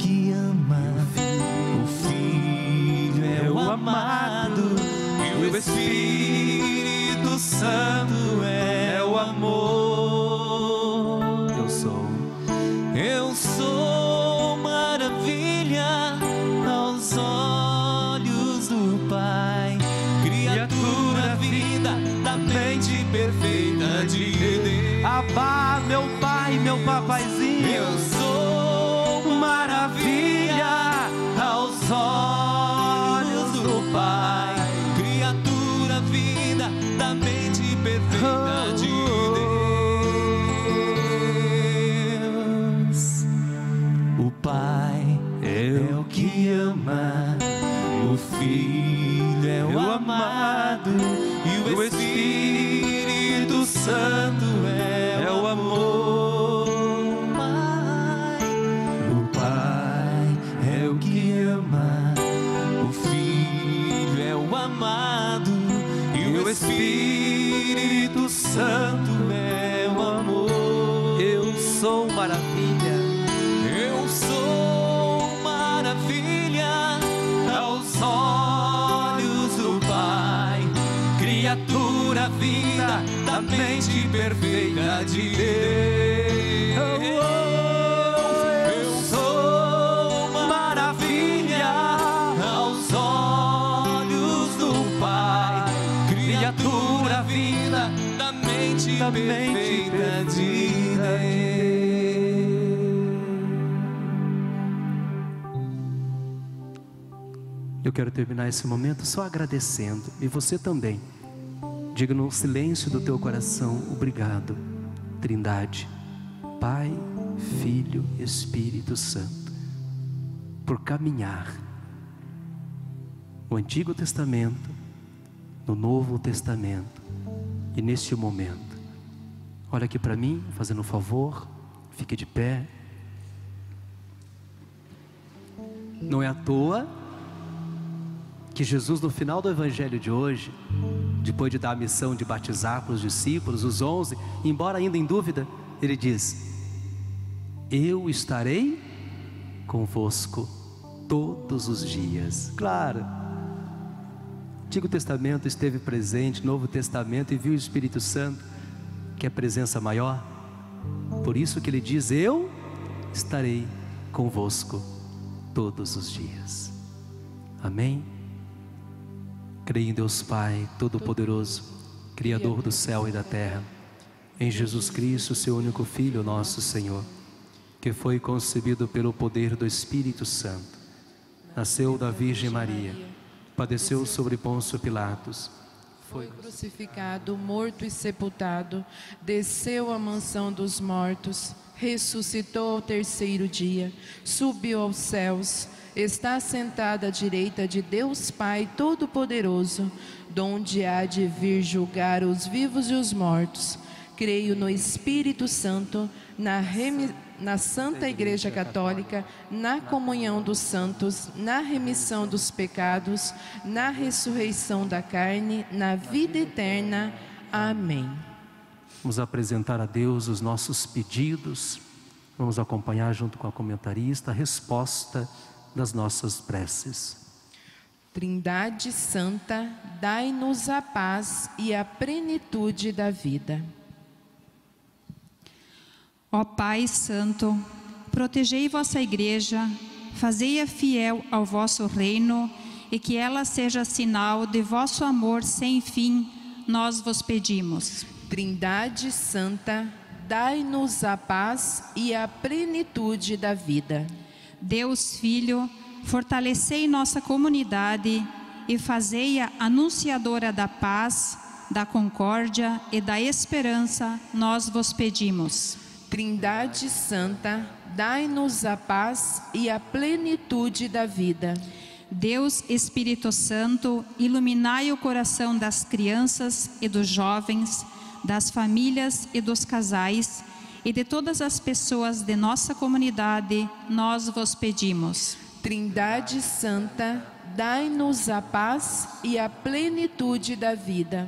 amado, e o Espírito Santo é o amor. eu sou. Eu sou maravilha aos olhos do Pai, criatura vinda da mente perfeita de Deus. Abá, meu pai, meu papaizinho. Maravilha. Eu sou maravilha aos olhos do Pai, criatura vinda da mente perfeita de Deus. Quero terminar esse momento só agradecendo, e você também. Diga no silêncio do teu coração: obrigado, Trindade, Pai, Filho, Espírito Santo, por caminhar no Antigo Testamento, no Novo Testamento e neste momento. Olha aqui para mim, fazendo um favor, fique de pé. Não é à toa que Jesus, no final do evangelho de hoje, depois de dar a missão de batizar para os discípulos, os onze, embora ainda em dúvida, ele diz: Eu estarei convosco todos os dias. Claro, Antigo Testamento esteve presente, Novo Testamento e viu o Espírito Santo, que é a presença maior. Por isso que ele diz: Eu estarei convosco todos os dias. Amém? Creio em Deus Pai, Todo-Poderoso, Criador do céu e da terra, em Jesus Cristo, seu único Filho, nosso Senhor, que foi concebido pelo poder do Espírito Santo, nasceu da Virgem Maria padeceu sobre Pôncio Pilatos, foi crucificado, morto e sepultado, desceu à mansão dos mortos, ressuscitou ao terceiro dia, subiu aos céus, está sentado à direita de Deus Pai Todo-Poderoso, donde há de vir julgar os vivos e os mortos. Creio no Espírito Santo, na remissão na Santa Igreja Católica, na comunhão dos santos, na remissão dos pecados, na ressurreição da carne, na vida eterna. Amém. Vamos apresentar a Deus os nossos pedidos. Vamos acompanhar junto com a comentarista a resposta das nossas preces. Trindade Santa, dai-nos a paz e a plenitude da vida. Ó Pai Santo, protegei vossa igreja, fazei-a fiel ao vosso reino e que ela seja sinal de vosso amor sem fim, nós vos pedimos. Trindade Santa, dai-nos a paz e a plenitude da vida. Deus Filho, fortalecei nossa comunidade e fazei-a anunciadora da paz, da concórdia e da esperança, nós vos pedimos. Trindade Santa, dai-nos a paz e a plenitude da vida. Deus Espírito Santo, iluminai o coração das crianças e dos jovens, das famílias e dos casais e de todas as pessoas de nossa comunidade, nós vos pedimos. Trindade Santa, dai-nos a paz e a plenitude da vida.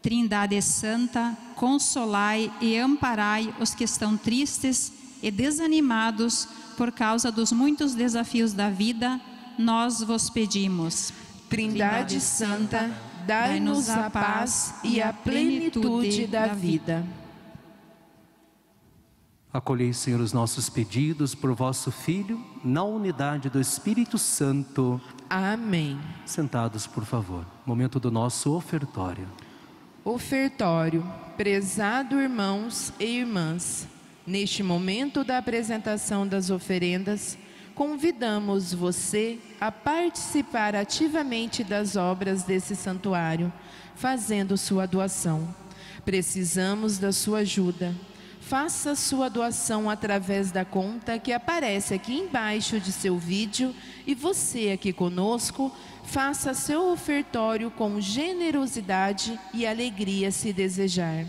Trindade Santa, consolai e amparai os que estão tristes e desanimados por causa dos muitos desafios da vida, nós vos pedimos. Trindade Santa, dai-nos a paz e a plenitude da vida. Acolhei, Senhor, os nossos pedidos por vosso Filho, na unidade do Espírito Santo. Amém. Sentados, por favor. Momento do nosso ofertório. Ofertório, prezado irmãos e irmãs, neste momento da apresentação das oferendas, convidamos você a participar ativamente das obras desse santuário, fazendo sua doação. Precisamos da sua ajuda. Faça sua doação através da conta que aparece aqui embaixo de seu vídeo e você aqui conosco faça seu ofertório com generosidade e alegria se desejar.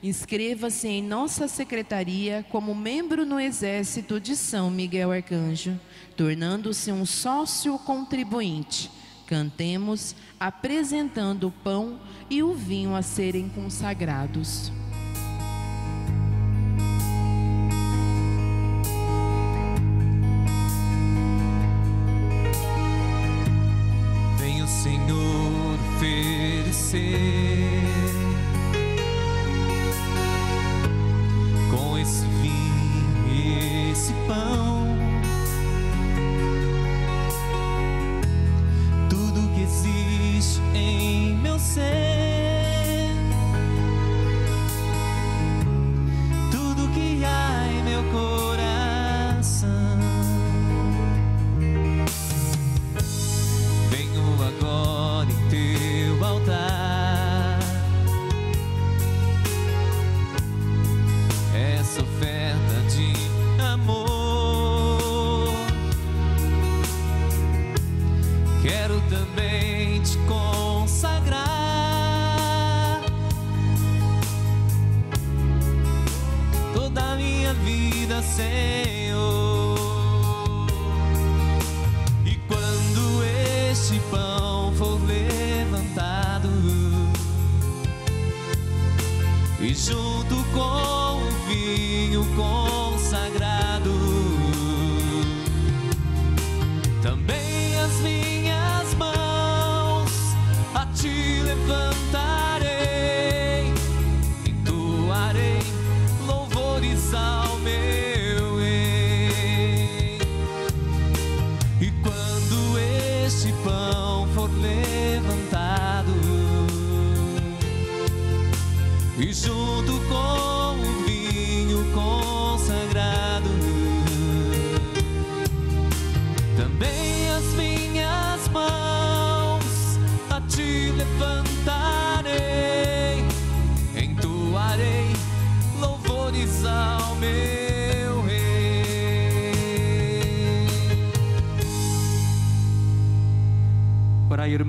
Inscreva-se em nossa secretaria como membro no Exército de São Miguel Arcanjo, tornando-se um sócio contribuinte. Cantemos apresentando o pão e o vinho a serem consagrados.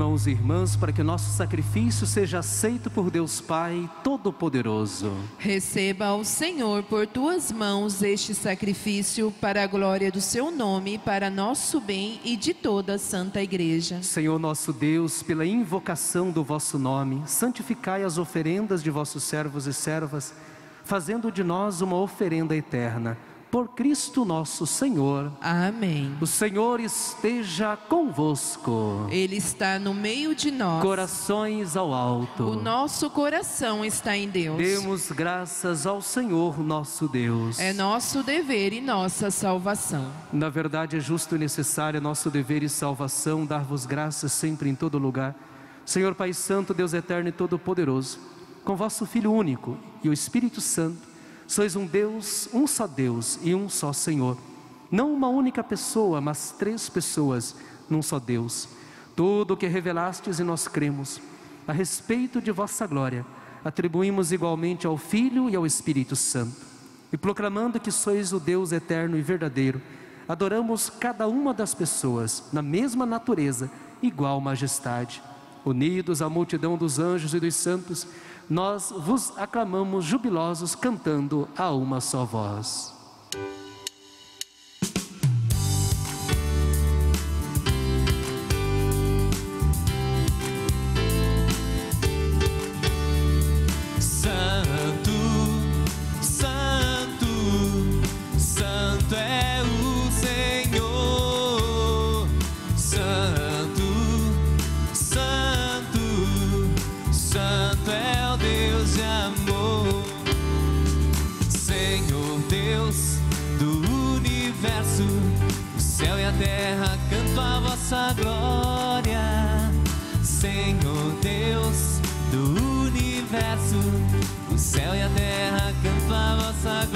Irmãos e irmãs, para que o nosso sacrifício seja aceito por Deus Pai Todo-Poderoso. Receba ao Senhor por tuas mãos este sacrifício para a glória do seu nome, para nosso bem e de toda a Santa Igreja. Senhor nosso Deus, pela invocação do vosso nome, santificai as oferendas de vossos servos e servas, fazendo de nós uma oferenda eterna. Por Cristo nosso Senhor. Amém. O Senhor esteja convosco. Ele está no meio de nós. Corações ao alto. O nosso coração está em Deus. Demos graças ao Senhor nosso Deus. É nosso dever e nossa salvação. Na verdade, é justo e necessário, é nosso dever e salvação, dar-vos graças sempre em todo lugar. Senhor Pai Santo, Deus eterno e todo-poderoso, com vosso Filho único e o Espírito Santo, sois um Deus, um só Deus e um só Senhor. Não uma única pessoa, mas três pessoas num só Deus. Tudo o que revelastes e nós cremos, a respeito de vossa glória, atribuímos igualmente ao Filho e ao Espírito Santo. E proclamando que sois o Deus eterno e verdadeiro, adoramos cada uma das pessoas na mesma natureza, igual majestade. Unidos à multidão dos anjos e dos santos, nós vos aclamamos jubilosos, cantando a uma só voz. A vossa glória. Senhor Deus do universo, o céu e a terra cantam a vossa glória.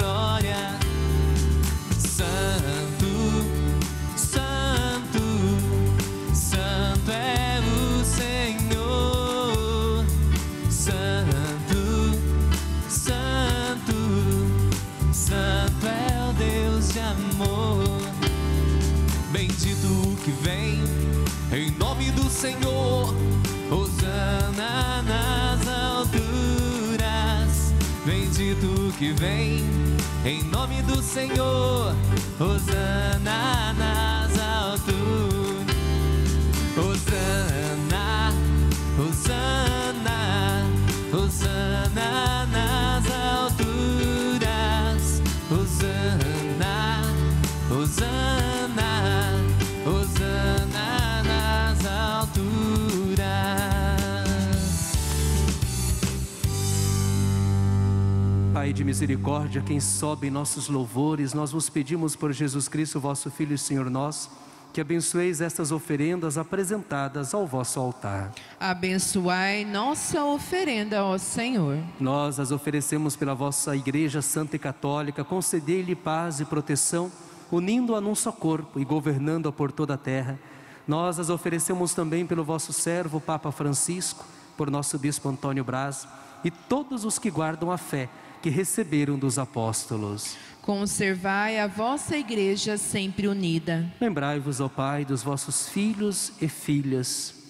Senhor. Hosana nas alturas. Bendito que vem em nome do Senhor. Hosana nas alturas. Pai de misericórdia, quem sobe em nossos louvores, nós vos pedimos por Jesus Cristo, vosso Filho e Senhor nosso, que abençoeis estas oferendas apresentadas ao vosso altar. Abençoai nossa oferenda, ó Senhor. Nós as oferecemos pela vossa Igreja Santa e Católica, concedei-lhe paz e proteção, unindo-a num só corpo e governando-a por toda a terra. Nós as oferecemos também pelo vosso servo, Papa Francisco, por nosso Bispo Antônio Braz e todos os que guardam a fé que receberam dos apóstolos. Conservai a vossa igreja sempre unida. Lembrai-vos, ó Pai, dos vossos filhos e filhas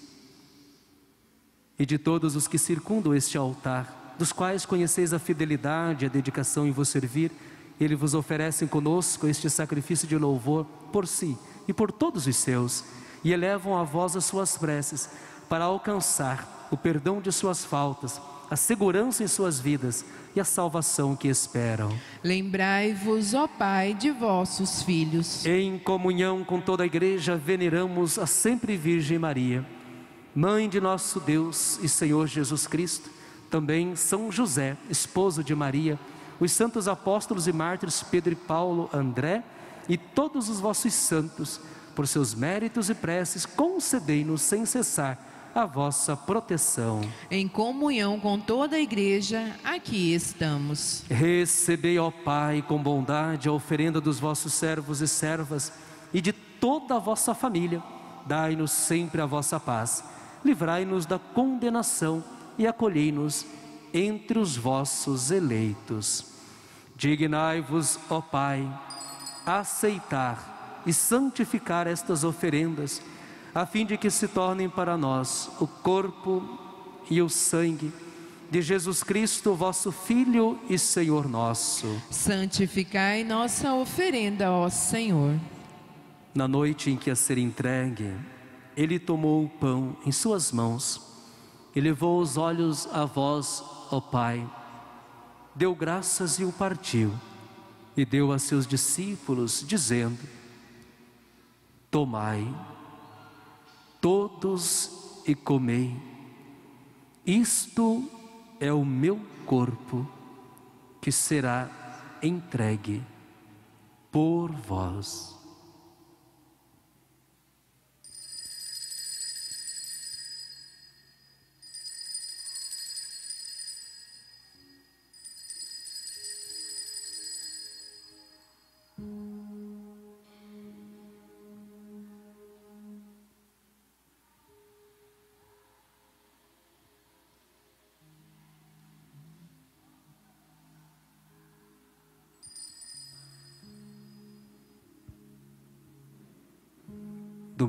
e de todos os que circundam este altar, dos quais conheceis a fidelidade e a dedicação em vos servir. Eles vos oferecem conosco este sacrifício de louvor por si e por todos os seus, e elevam a vós as suas preces para alcançar o perdão de suas faltas, a segurança em suas vidas e a salvação que esperam. Lembrai-vos, ó Pai, de vossos filhos. Em comunhão com toda a igreja, veneramos a sempre Virgem Maria, Mãe de nosso Deus e Senhor Jesus Cristo, também São José, esposo de Maria, os santos apóstolos e mártires Pedro e Paulo, André e todos os vossos santos, por seus méritos e preces, concedei-nos sem cessar a vossa proteção. Em comunhão com toda a igreja, aqui estamos. Recebei, ó Pai, com bondade a oferenda dos vossos servos e servas e de toda a vossa família. Dai-nos sempre a vossa paz. Livrai-nos da condenação e acolhei-nos entre os vossos eleitos. Dignai-vos, ó Pai, aceitar e santificar estas oferendas, a fim de que se tornem para nós o corpo e o sangue de Jesus Cristo, vosso Filho e Senhor nosso. Santificai nossa oferenda, ó Senhor. Na noite em que a ser entregue, ele tomou o pão em suas mãos e levou os olhos a vós, ó Pai. Deu graças e o partiu, e deu a seus discípulos, dizendo: Tomai, todos e comei, isto é o meu corpo que será entregue por vós.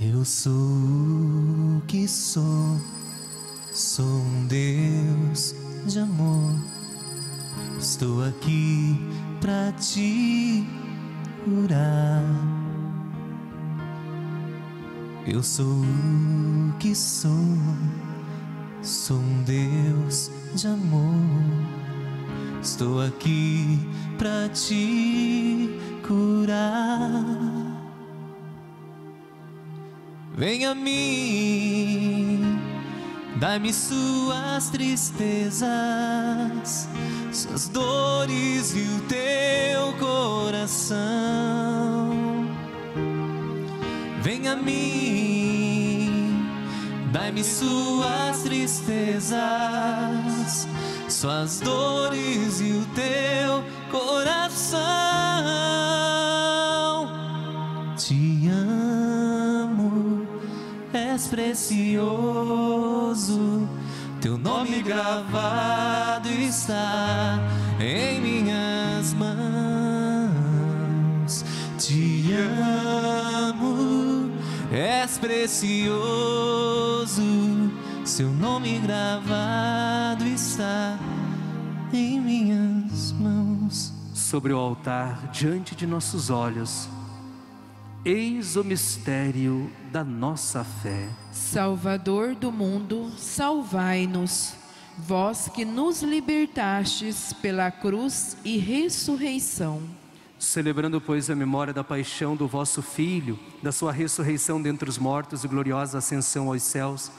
Eu sou o que sou, sou um Deus de amor. Estou aqui para te curar. Eu sou o que sou, sou um Deus de amor. Estou aqui para te curar. Venha a mim, dá-me suas tristezas, suas dores e o teu coração. Venha a mim, dá-me suas tristezas, suas dores e o teu coração. És precioso. Teu nome gravado está em minhas mãos. Te amo, és precioso. Seu nome gravado está em minhas mãos. Sobre o altar, diante de nossos olhos, eis o mistério da nossa fé. Salvador do mundo, salvai-nos. Vós que nos libertastes pela cruz e ressurreição. Celebrando, pois, a memória da paixão do vosso Filho, da sua ressurreição dentre os mortos e gloriosa ascensão aos céus,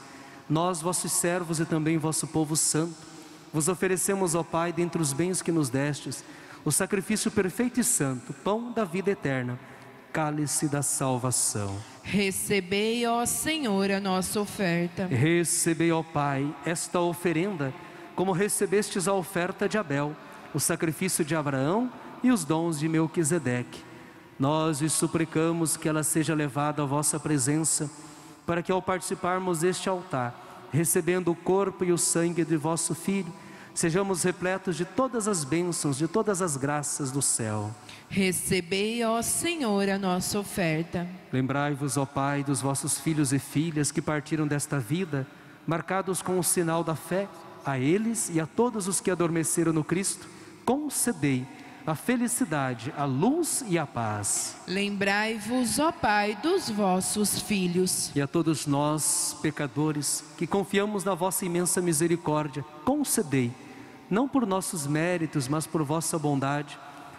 nós, vossos servos e também vosso povo santo, vos oferecemos, ó Pai, dentre os bens que nos destes, o sacrifício perfeito e santo, pão da vida eterna, cálice da salvação. Recebei, ó Senhor, a nossa oferta. Recebei, ó Pai, esta oferenda, como recebestes a oferta de Abel, o sacrifício de Abraão e os dons de Melquisedeque. Nós lhes suplicamos que ela seja levada à vossa presença, para que ao participarmos deste altar, recebendo o corpo e o sangue de vosso Filho, sejamos repletos de todas as bênçãos, de todas as graças do céu. Recebei, ó Senhor, a nossa oferta. Lembrai-vos, ó Pai, dos vossos filhos e filhas que partiram desta vida, marcados com o sinal da fé, a eles e a todos os que adormeceram no Cristo, concedei a felicidade, a luz e a paz. Lembrai-vos, ó Pai, dos vossos filhos. E a todos nós, pecadores, que confiamos na vossa imensa misericórdia, concedei, não por nossos méritos, mas por vossa bondade,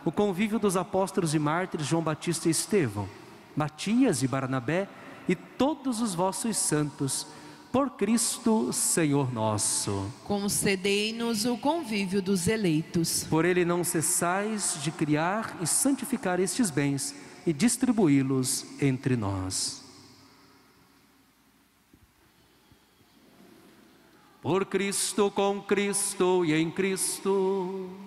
o convívio dos apóstolos e mártires João Batista e Estevão, Matias e Barnabé e todos os vossos santos, Por Cristo, Senhor nosso. Concedei-nos o convívio dos eleitos. Por ele não cessais de criar e santificar estes bens e distribuí-los entre nós. Por Cristo, com Cristo e em Cristo,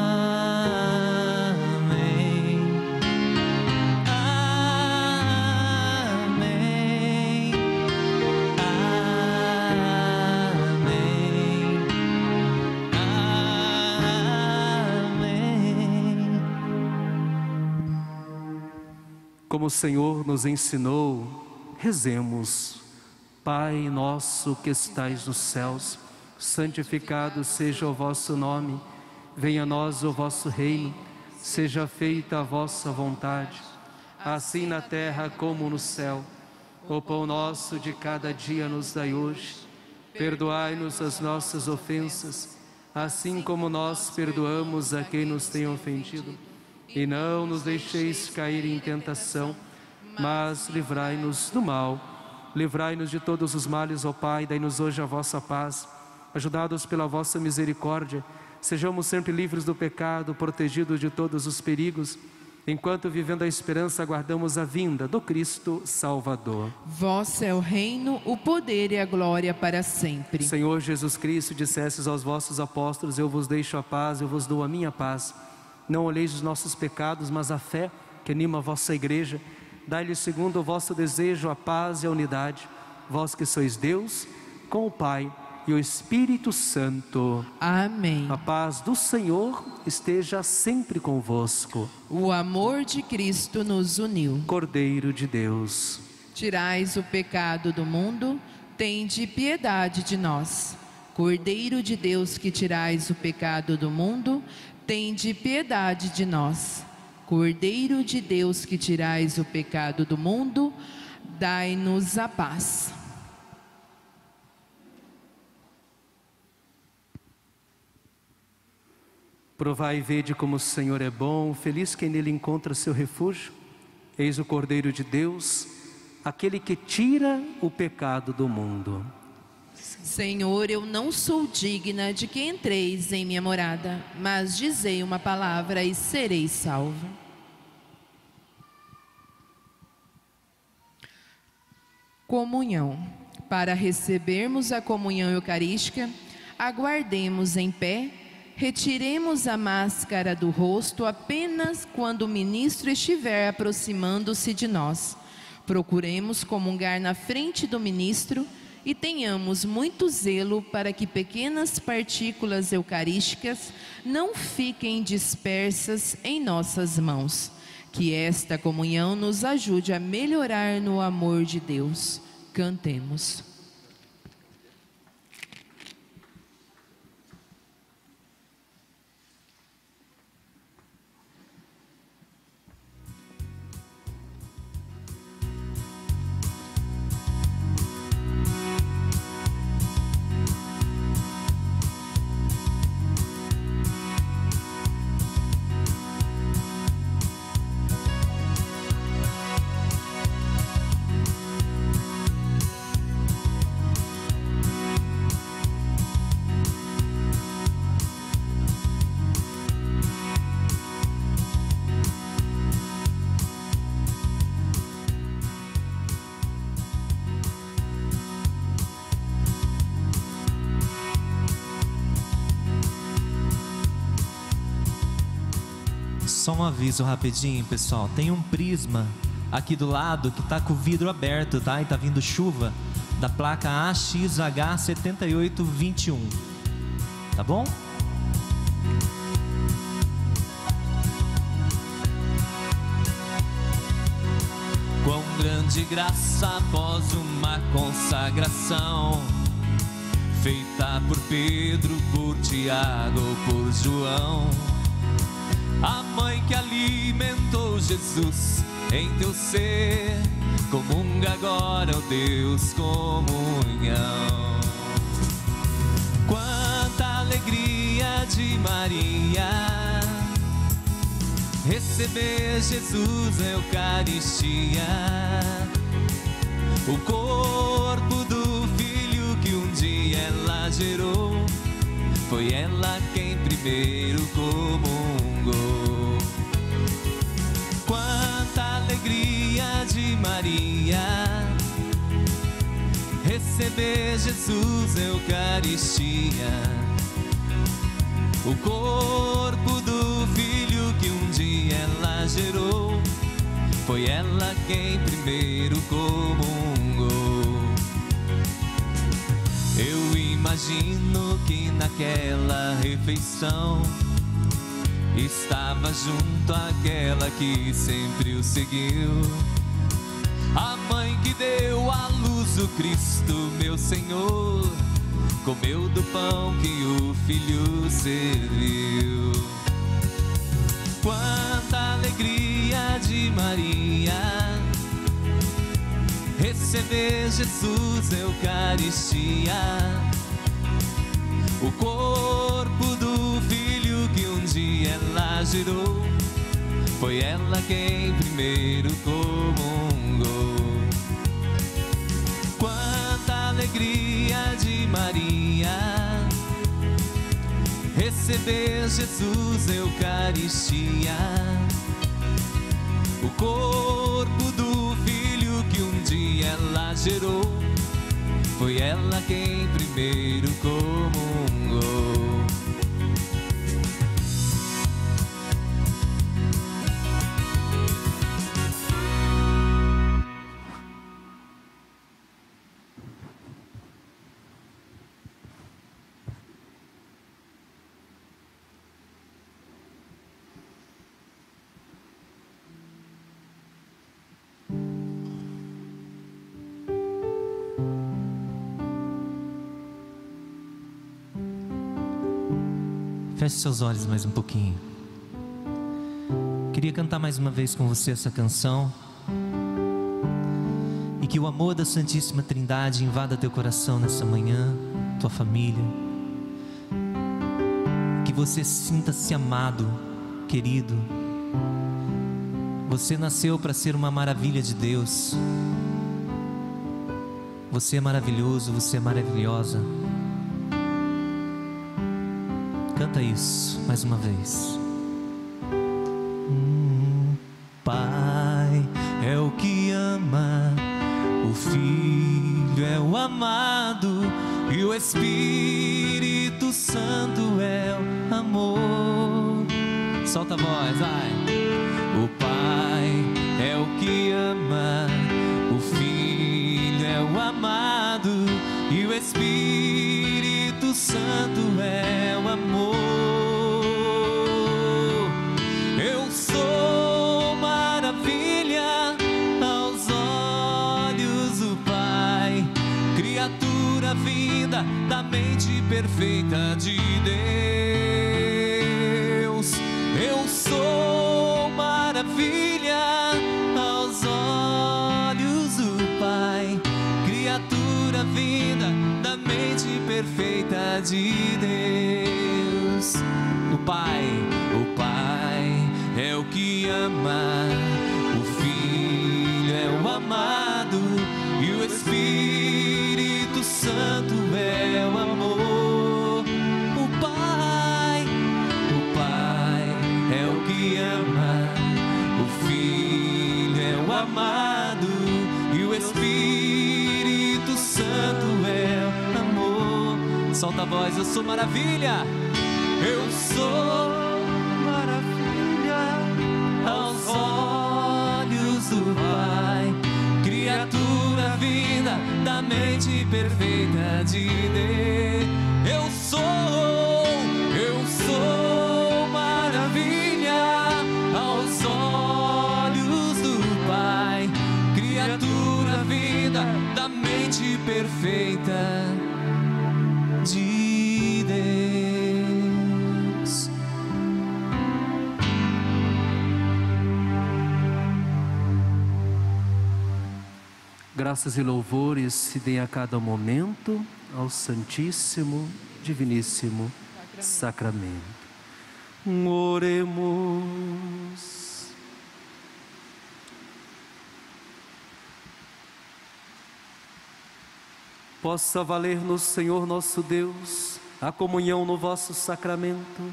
Como o Senhor nos ensinou, rezemos. Pai nosso que estais nos céus, santificado seja o vosso nome. Venha a nós o vosso reino. Seja feita a vossa vontade, assim na terra como no céu. O pão nosso de cada dia nos dai hoje. Perdoai-nos as nossas ofensas, assim como nós perdoamos a quem nos tem ofendido. E não nos deixeis cair em tentação, mas livrai-nos do mal. Livrai-nos de todos os males, ó Pai, dai-nos hoje a vossa paz. Ajudados pela vossa misericórdia, sejamos sempre livres do pecado, protegidos de todos os perigos, enquanto vivendo a esperança aguardamos a vinda do Cristo Salvador. Vosso é o reino, o poder e a glória para sempre. Senhor Jesus Cristo, dissestes aos vossos apóstolos: Eu vos deixo a paz, eu vos dou a minha paz. Não olheis os nossos pecados, mas a fé que anima a vossa igreja. Dai-lhe segundo o vosso desejo a paz e a unidade. Vós que sois Deus, com o Pai e o Espírito Santo. Amém. A paz do Senhor esteja sempre convosco. O amor de Cristo nos uniu. Cordeiro de Deus. Tirais o pecado do mundo, tende piedade de nós. Cordeiro de Deus que tirais o pecado do mundo, tende piedade de nós. Cordeiro de Deus que tirais o pecado do mundo, dai-nos a paz. Provai e vede como o Senhor é bom, feliz quem nele encontra seu refúgio. Eis o Cordeiro de Deus, aquele que tira o pecado do mundo. Senhor, eu não sou digna de que entreis em minha morada, mas dizei uma palavra e serei salvo. Comunhão. Para recebermos a comunhão eucarística, aguardemos em pé, retiremos a máscara do rosto apenas quando o ministro estiver aproximando-se de nós. Procuremos comungar na frente do ministro e tenhamos muito zelo para que pequenas partículas eucarísticas não fiquem dispersas em nossas mãos. Que esta comunhão nos ajude a melhorar no amor de Deus. Cantemos. Só um aviso rapidinho, pessoal. Tem um prisma aqui do lado que tá com o vidro aberto, tá? E tá vindo chuva da placa AXH7821. Tá bom? Quão grande graça após uma consagração feita por Pedro, por Tiago, por João. Que alimentou Jesus em teu ser comunga agora, ó Deus, comunhão. Quanta alegria de Maria receber Jesus na Eucaristia, o corpo do filho que um dia ela gerou, foi ela quem primeiro comungou. De Maria receber Jesus Eucaristia, o corpo do filho que um dia ela gerou, foi ela quem primeiro comungou. Eu imagino que naquela refeição estava junto àquela que sempre o seguiu. A mãe que deu à luz o Cristo, meu Senhor, comeu do pão que o filho serviu. Quanta alegria de Maria receber Jesus Eucaristia, o corpo do filho que um dia ela gerou, foi ela quem primeiro comungou. Quanta alegria de Maria. Receber Jesus Eucaristia, o corpo do filho que um dia ela gerou, foi ela quem primeiro comungou. Feche seus olhos mais um pouquinho. Queria cantar mais uma vez com você essa canção. E que o amor da Santíssima Trindade invada teu coração nessa manhã, tua família. Que você sinta-se amado, querido. Você nasceu para ser uma maravilha de Deus. Você é maravilhoso, você é maravilhosa. Canta isso mais uma vez. Hum, Pai é o que ama, o Filho é o amado e o Espírito Santo é o amor. Solta a voz, vai. O Pai é o que ama, o Filho é o amado e o Espírito Santo é perfeita de Deus. Eu sou maravilha aos olhos do Pai, criatura vinda da mente perfeita de Deus. O Pai, o Pai é o que ama, o Filho é o amado e o Espírito Solta a voz, eu sou maravilha. Eu sou maravilha aos olhos do Pai, criatura vinda da mente perfeita de Deus. Graças e louvores se deem a cada momento ao Santíssimo, Diviníssimo Sacramento. Oremos. Possa valer-nos, Senhor nosso Deus, a comunhão no vosso sacramento,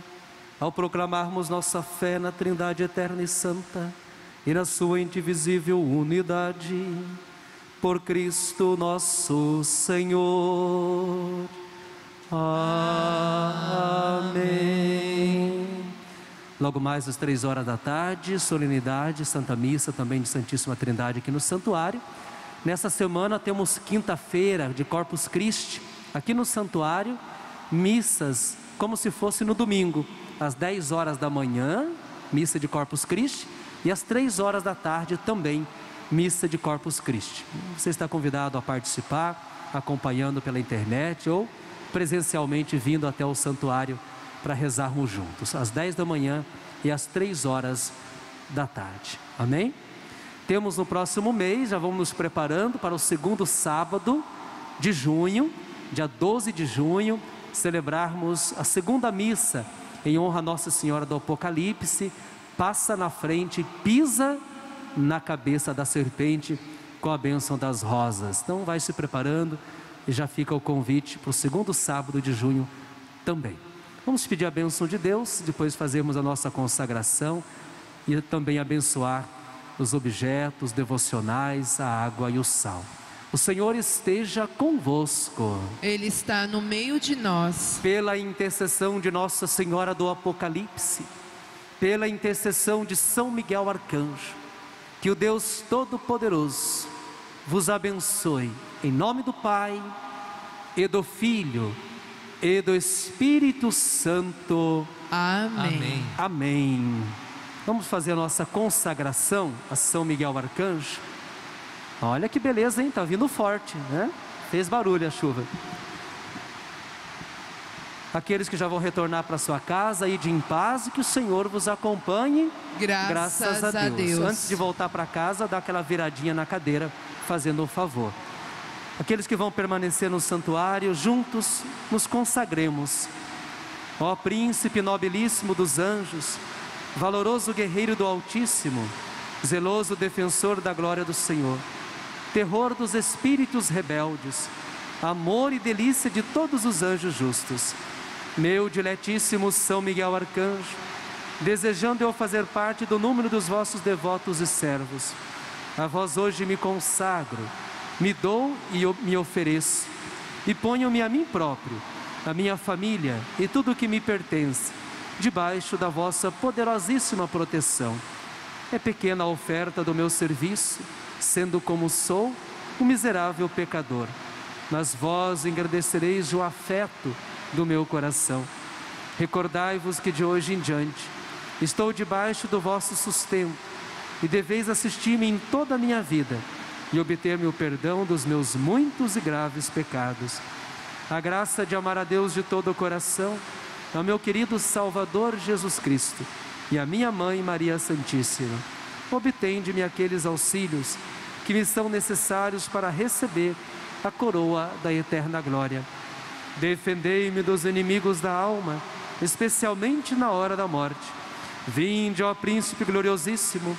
ao proclamarmos nossa fé na Trindade eterna e santa e na sua indivisível unidade por Cristo nosso Senhor. Amém. Logo mais às três horas da tarde, solenidade, Santa Missa também de Santíssima Trindade aqui no Santuário. Nessa semana temos quinta-feira de Corpus Christi, aqui no Santuário, missas como se fosse no domingo, às 10 horas da manhã, missa de Corpus Christi, e às três horas da tarde também, missa de Corpus Christi. Você está convidado a participar, acompanhando pela internet ou presencialmente vindo até o santuário para rezarmos juntos, às 10 da manhã e às 3 horas da tarde. Amém? Temos no próximo mês, já vamos nos preparando para o segundo sábado de junho, dia 12 de junho, celebrarmos a segunda missa em honra a Nossa Senhora do Apocalipse. Passa na frente, pisa na cabeça da serpente com a bênção das rosas. Então, vai se preparando e já fica o convite para o segundo sábado de junho também. Vamos pedir a bênção de Deus, depois fazermos a nossa consagração e também abençoar os objetos devocionais, a água e o sal. O Senhor esteja convosco. Ele está no meio de nós. Pela intercessão de Nossa Senhora do Apocalipse, pela intercessão de São Miguel Arcanjo, que o Deus Todo-Poderoso vos abençoe, em nome do Pai, e do Filho, e do Espírito Santo. Amém. Amém. Vamos fazer a nossa consagração a São Miguel Arcanjo. Olha que beleza, hein? Tá vindo forte, né? Fez barulho a chuva. Aqueles que já vão retornar para sua casa, ide em paz e que o Senhor vos acompanhe. Graças, a, Deus. Deus. Antes de voltar para casa, dá aquela viradinha na cadeira, fazendo um favor. Aqueles que vão permanecer no santuário, juntos nos consagremos. Ó Príncipe nobilíssimo dos anjos, valoroso guerreiro do Altíssimo, zeloso defensor da glória do Senhor, terror dos espíritos rebeldes, amor e delícia de todos os anjos justos meu diletíssimo São Miguel Arcanjo, desejando eu fazer parte do número dos vossos devotos e servos, a vós hoje me consagro, me dou e me ofereço, e ponho-me a mim próprio, a minha família e tudo o que me pertence, debaixo da vossa poderosíssima proteção. É pequena a oferta do meu serviço, sendo como sou, um miserável pecador. Mas vós engrandecereis o afeto do meu coração. Recordai-vos que de hoje em diante estou debaixo do vosso sustento e deveis assistir-me em toda a minha vida e obter-me o perdão dos meus muitos e graves pecados. A graça de amar a Deus de todo o coração, ao meu querido Salvador Jesus Cristo e a minha mãe Maria Santíssima. Obtende-me aqueles auxílios que me são necessários para receber a coroa da eterna glória Defendei-me dos inimigos da alma, especialmente na hora da morte. Vinde, ó Príncipe gloriosíssimo,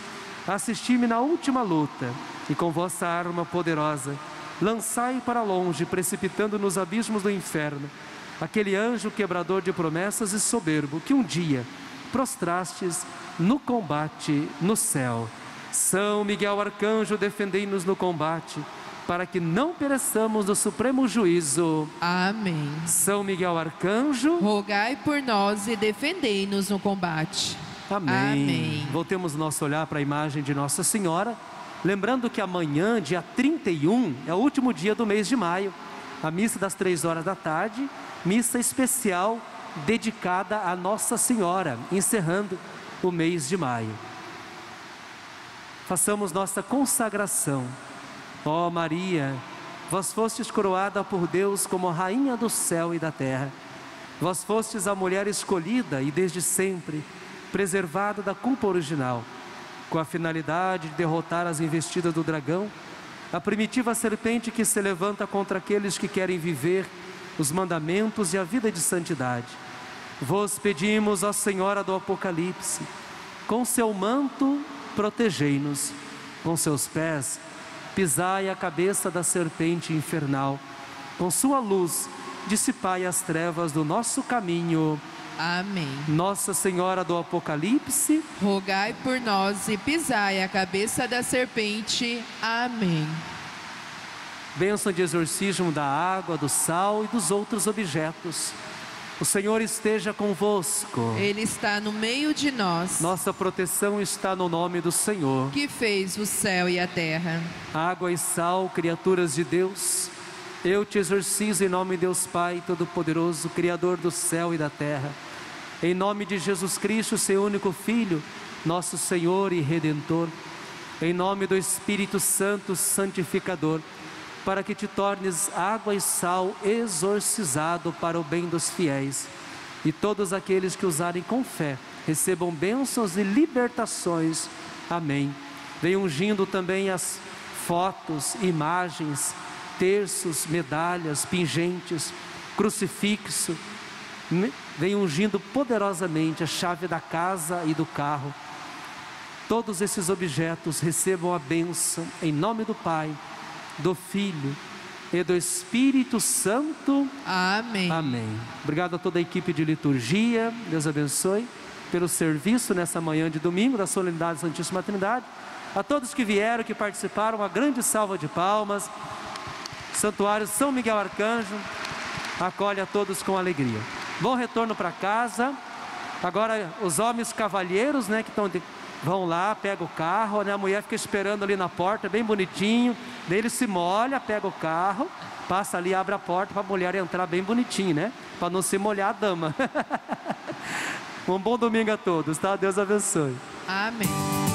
assisti-me na última luta e com vossa arma poderosa, lançai para longe, precipitando nos abismos do inferno, aquele anjo quebrador de promessas e soberbo que um dia prostrastes no combate no céu. São Miguel Arcanjo, defendei-nos no combate para que não pereçamos do supremo juízo. Amém. São Miguel Arcanjo, rogai por nós e defendei-nos no combate. Amém. Amém. Voltemos nosso olhar para a imagem de Nossa Senhora, lembrando que amanhã, dia 31, é o último dia do mês de maio, a missa das três horas da tarde, missa especial dedicada a Nossa Senhora, encerrando o mês de maio. Façamos nossa consagração Ó oh Maria, vós fostes coroada por Deus como rainha do céu e da terra. Vós fostes a mulher escolhida e desde sempre preservada da culpa original, com a finalidade de derrotar as investidas do dragão. a primitiva serpente que se levanta contra aqueles que querem viver os mandamentos e a vida de santidade. Vos pedimos, ó Senhora do Apocalipse, com seu manto protegei-nos, com seus pés pisai a cabeça da serpente infernal, com sua luz dissipai as trevas do nosso caminho. Amém. Nossa Senhora do Apocalipse, rogai por nós e pisai a cabeça da serpente. Amém. Bênção de exorcismo da água, do sal e dos outros objetos. O Senhor esteja convosco. Ele está no meio de nós. Nossa proteção está no nome do Senhor, que fez o céu e a terra. Água e sal, criaturas de Deus, eu te exorcizo em nome de Deus Pai Todo-Poderoso, Criador do céu e da terra. Em nome de Jesus Cristo, seu único Filho, nosso Senhor e Redentor. Em nome do Espírito Santo, santificador para que te tornes água e sal exorcizado para o bem dos fiéis. E todos aqueles que usarem com fé recebam bênçãos e libertações. Amém. Vem ungindo também as fotos, imagens, terços, medalhas, pingentes, crucifixo. Vem ungindo poderosamente a chave da casa e do carro. Todos esses objetos recebam a bênção em nome do Pai do Filho e do Espírito Santo. Amém. Amém. Obrigado a toda a equipe de liturgia. Deus abençoe pelo serviço nessa manhã de domingo da solenidade da Santíssima Trindade. A todos que vieram, que participaram, uma grande salva de palmas. Santuário São Miguel Arcanjo acolhe a todos com alegria. Bom retorno para casa. Agora os homens cavalheiros, né, que estão de vão lá, pega o carro, né? a mulher fica esperando ali na porta, bem bonitinho. Daí ele se molha, pega o carro, passa ali, abre a porta para a mulher entrar bem bonitinho, né? Para não se molhar a dama. um bom domingo a todos, tá? Deus abençoe. Amém.